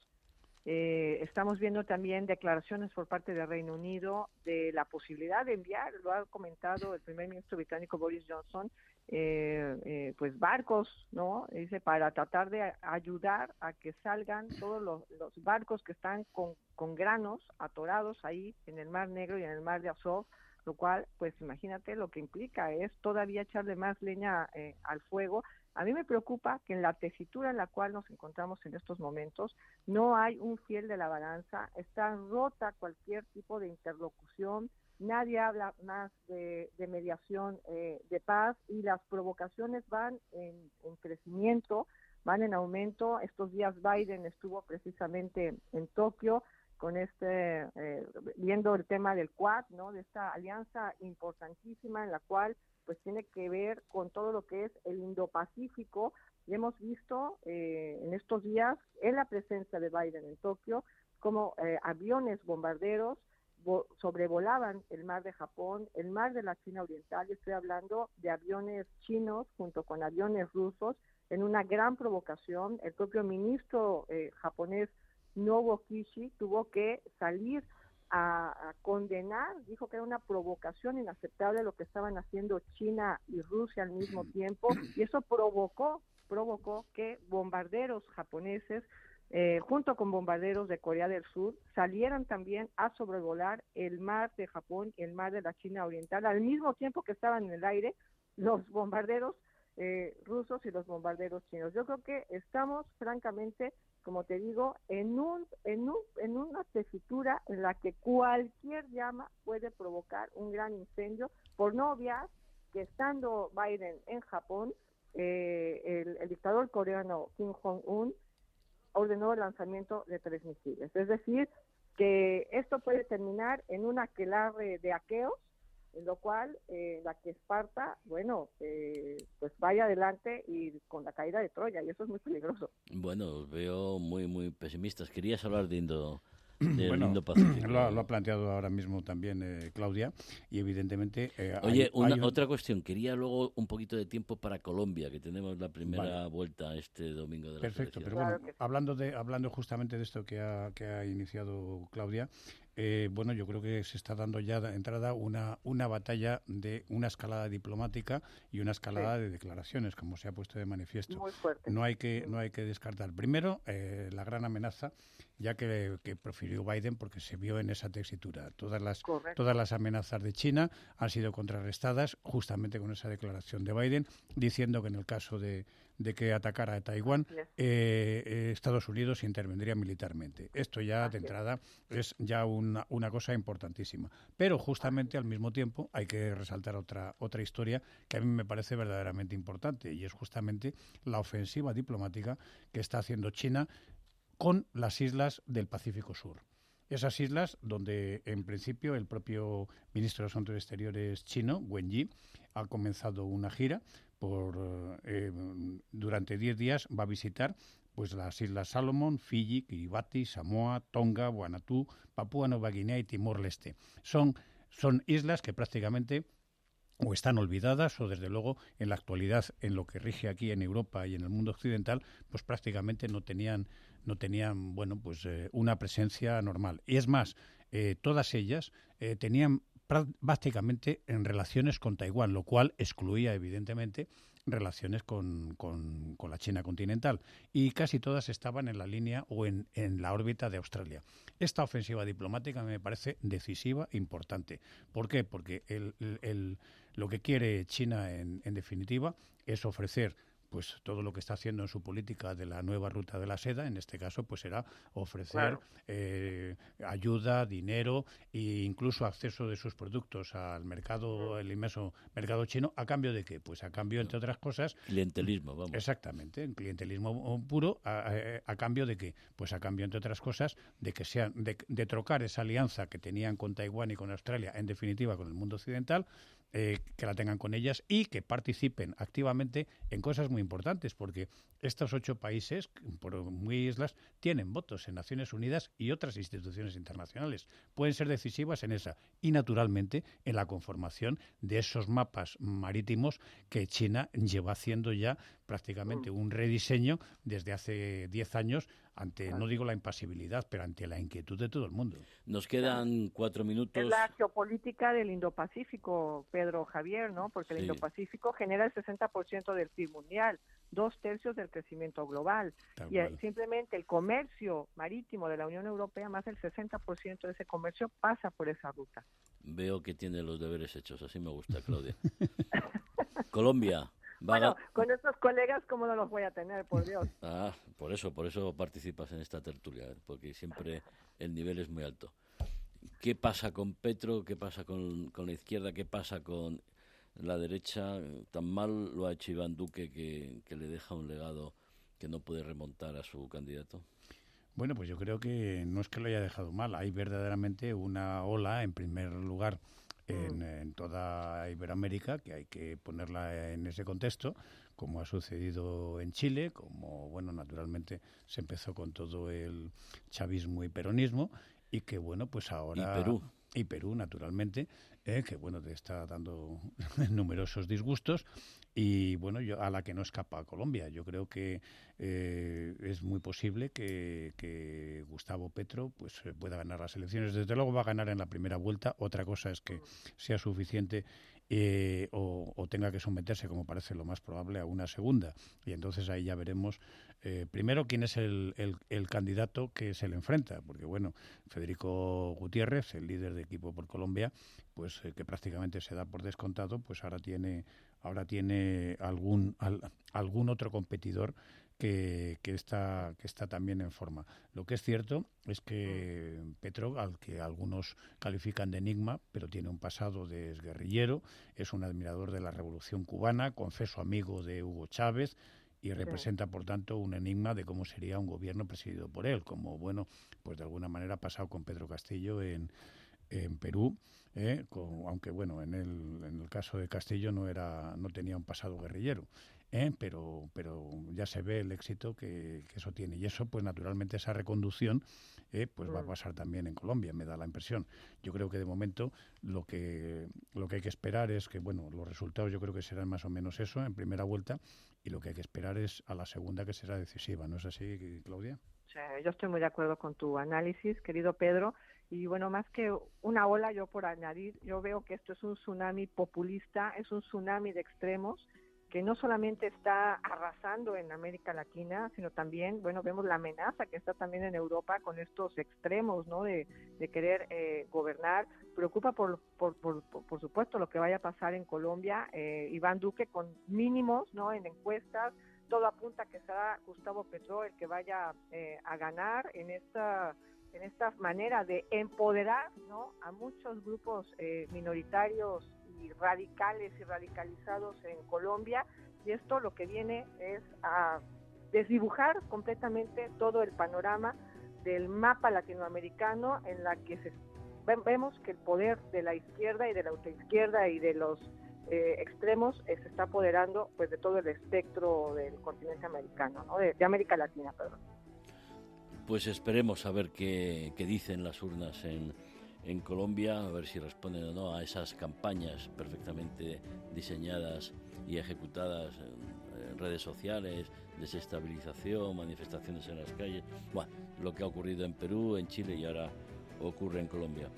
Eh, estamos viendo también declaraciones por parte del Reino Unido de la posibilidad de enviar, lo ha comentado el primer ministro británico Boris Johnson, eh, eh, pues barcos, ¿no? Dice, para tratar de ayudar a que salgan todos los, los barcos que están con, con, granos atorados ahí en el Mar Negro y en el Mar de Azov, lo cual, pues imagínate lo que implica es todavía echarle más leña eh, al fuego a mí me preocupa que en la tesitura en la cual nos encontramos en estos momentos no hay un fiel de la balanza, está rota cualquier tipo de interlocución, nadie habla más de, mediación eh, de paz y las provocaciones van en, crecimiento, van en aumento. Estos días Biden estuvo precisamente en Tokio con este, eh, viendo el tema del Quad, ¿no? De esta alianza importantísima en la cual pues tiene que ver con todo lo que es el Indo-Pacífico. Y hemos visto eh, en estos días, en la presencia de Biden en Tokio, como eh, aviones bombarderos sobrevolaban el mar de Japón, el mar de la China Oriental, estoy hablando de aviones chinos junto con aviones rusos, en una gran provocación. El propio ministro eh, japonés Nobuo Kishi tuvo que salir a, condenar, dijo que era una provocación inaceptable lo que estaban haciendo China y Rusia al mismo tiempo, y eso provocó, provocó que bombarderos japoneses eh, junto con bombarderos de Corea del Sur, salieran también a sobrevolar el mar de Japón y el mar de la China Oriental, al mismo tiempo que estaban en el aire los bombarderos eh, rusos y los bombarderos chinos. Yo creo que estamos, francamente, como te digo, en, un, en, un, en una tesitura en la que cualquier llama puede provocar un gran incendio, por no obviar que estando Biden en Japón, eh, el, dictador coreano Kim Jong-un ordenó el lanzamiento de tres misiles. Es decir, que esto puede terminar en una aquelarre de aqueos en lo cual eh, la que Esparta, bueno, eh, pues vaya adelante y con la caída de Troya, y eso es muy peligroso. Bueno, veo muy, muy pesimistas. Querías hablar de Indo, bueno, Lo, ha planteado ahora mismo también eh, Claudia y evidentemente... Eh, Oye, una, otra cuestión. Quería luego un poquito de tiempo para Colombia, que tenemos la primera vuelta este domingo de la Perfecto, pero bueno, hablando, de, hablando justamente de esto que ha, que ha iniciado Claudia, eh, bueno, yo creo que se está dando ya de entrada una, una batalla de una escalada diplomática y una escalada de declaraciones, como se ha puesto de manifiesto. Muy fuerte. No hay que, no hay que descartar. Primero, la gran amenaza, ya que, que Biden porque se vio en esa tesitura. Todas las, todas las amenazas de China han sido contrarrestadas justamente con esa declaración de Biden, diciendo que en el caso de, que atacara a Taiwán, eh, eh, Estados Unidos intervendría militarmente. Esto ya de entrada es ya una, una cosa importantísima. Pero justamente al mismo tiempo hay que resaltar otra, otra historia que a mí me parece verdaderamente importante y es justamente la ofensiva diplomática que está haciendo China con las islas del Pacífico Sur. Esas islas donde en principio el propio ministro de Asuntos Exteriores chino, Wen Yi, ha comenzado una gira por eh, durante 10 días va a visitar pues las islas Salomón, Fiji, Kiribati, Samoa, Tonga, Vanuatu, Papúa Nueva Guinea y Timor Leste. Son son islas que prácticamente o están olvidadas o desde luego en la actualidad en lo que rige aquí en Europa y en el mundo occidental pues prácticamente no tenían no tenían bueno pues eh, una presencia normal y es más eh, todas ellas eh, tenían prácticamente en relaciones con Taiwán lo cual excluía evidentemente relaciones con, con, la China continental y casi todas estaban en la línea o en, en la órbita de Australia. Esta ofensiva diplomática me parece decisiva, importante. ¿Por qué? Porque el, el, lo que quiere China, en, en definitiva, es ofrecer pues todo lo que está haciendo en su política de la nueva ruta de la seda, en este caso, pues será ofrecer eh, ayuda, dinero e incluso acceso de sus productos al mercado, el inmenso mercado chino, ¿a cambio de qué? Pues a cambio, entre otras cosas... Clientelismo, vamos. Exactamente, el clientelismo puro, a, cambio de qué? Pues a cambio, entre otras cosas, de que sean, de, de trocar esa alianza que tenían con Taiwán y con Australia, en definitiva con el mundo occidental, eh, que la tengan con ellas y que participen activamente en cosas muy importantes, porque estos ocho países, por muy islas, tienen votos en Naciones Unidas y otras instituciones internacionales. Pueden ser decisivas en esa y, naturalmente, en la conformación de esos mapas marítimos que China lleva haciendo ya prácticamente mm. un rediseño desde hace diez años ante, no digo la impasibilidad, pero ante la inquietud de todo el mundo. Nos quedan cuatro minutos. Es la geopolítica del Indo-Pacífico, Pedro Javier, ¿no? Porque el Indo-Pacífico genera el 60% del PIB mundial, dos tercios del crecimiento global. y simplemente el comercio marítimo de la Unión Europea, más del 60% de ese comercio pasa por esa ruta. Veo que tiene los deberes hechos, así me gusta, Claudia. Colombia. Bueno, con estos colegas, ¿cómo no los voy a tener, por Dios? Ah, por eso, por eso participas en esta tertulia, porque siempre el nivel es muy alto. ¿Qué pasa con Petro? ¿Qué pasa con, con la izquierda? ¿Qué pasa con la derecha? Tan mal lo ha hecho Iván Duque que, que le deja un legado que no puede remontar a su candidato. Bueno, pues yo creo que no es que lo haya dejado mal, hay verdaderamente una ola, en primer lugar, Mm. en, toda Iberoamérica, que hay que ponerla en ese contexto, como ha sucedido en Chile, como, bueno, naturalmente se empezó con todo el chavismo y peronismo, y que, bueno, pues ahora... Y Perú. Y Perú, naturalmente, eh, que, bueno, te está dando numerosos disgustos, y bueno, yo, a la que no escapa Colombia. Yo creo que eh, es muy posible que, Gustavo Petro pues eh, pueda ganar las elecciones. Desde luego va a ganar en la primera vuelta. Otra cosa es que sea suficiente eh, o, tenga que someterse, como parece lo más probable, a una segunda. Y entonces ahí ya veremos, primero, quién es el, el, candidato que se le enfrenta. Porque, bueno, Federico Gutiérrez, el líder de equipo por Colombia, pues que prácticamente se da por descontado, pues ahora tiene ahora tiene algún, algún otro competidor que, que, está, que está también en forma. Lo que es cierto es que Petro, al que algunos califican de enigma, pero tiene un pasado de guerrillero, es un admirador de la revolución cubana, confeso amigo de Hugo Chávez, y representa, por tanto, un enigma de cómo sería un gobierno presidido por él, como, bueno, pues de alguna manera ha pasado con Pedro Castillo en, en Perú, ¿eh? aunque bueno, en el, en el caso de Castillo no, era, no tenía un pasado guerrillero. ¿eh? pero, pero ya se ve el éxito que, eso tiene. Y eso, pues naturalmente, esa reconducción ¿eh? pues va a mm. pasar también en Colombia, me da la impresión. Yo creo que de momento lo que, lo que hay que esperar es que, bueno, los resultados yo creo que serán más o menos eso en primera vuelta y lo que hay que esperar es a la segunda que será decisiva. ¿No es así, Claudia? yo estoy muy de acuerdo con tu análisis, querido Pedro. Y bueno, más que una ola, yo por añadir, yo veo que esto es un tsunami populista, es un tsunami de extremos que no solamente está arrasando en América Latina, sino también, bueno, vemos la amenaza que está también en Europa con estos extremos, ¿no? De, querer eh, gobernar. Preocupa, por, por, por, por, supuesto, lo que vaya a pasar en Colombia. Eh, Iván Duque con mínimos, ¿no? En encuestas, todo apunta que será Gustavo Petro el que vaya eh, a ganar en esta en esta manera de empoderar ¿no? a muchos grupos eh, minoritarios y radicales y radicalizados en Colombia y esto lo que viene es a desdibujar completamente todo el panorama del mapa latinoamericano en la que se, vemos que el poder de la izquierda y de la ultraizquierda y de los eh, extremos se está apoderando pues de todo el espectro del continente americano, ¿no? de América Latina, perdón. Pues esperemos a ver qué, dicen las urnas en, en Colombia, a ver si responden o no a esas campañas perfectamente diseñadas y ejecutadas en redes sociales, desestabilización, manifestaciones en las calles, bueno, lo que ha ocurrido en Perú, en Chile y ahora ocurre en Colombia.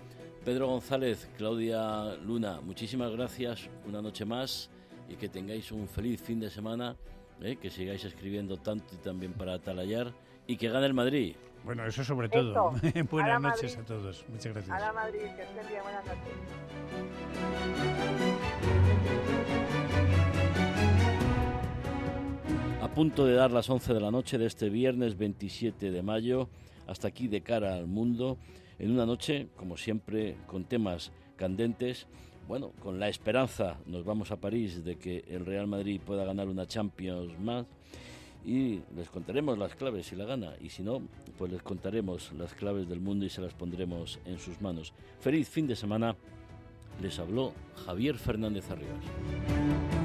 Pedro González, Claudia Luna, muchísimas gracias una noche más y que tengáis un feliz fin de semana, ¿eh? que sigáis escribiendo tanto y también para atalayar y que gane el Madrid. Bueno, eso sobre todo. buenas noches a todos. Muchas gracias. A la Madrid, que estén bien. Buenas noches. punto de dar las 11 de la noche de este viernes 27 de mayo. Hasta aquí de cara al mundo. En una noche, como siempre, con temas candentes. Bueno, con la esperanza nos vamos a París de que el Real Madrid pueda ganar una Champions más y les contaremos las claves si la gana y si no, pues les contaremos las claves del mundo y se las pondremos en sus manos. Feliz fin de semana. Les habló Javier Fernández Arribas.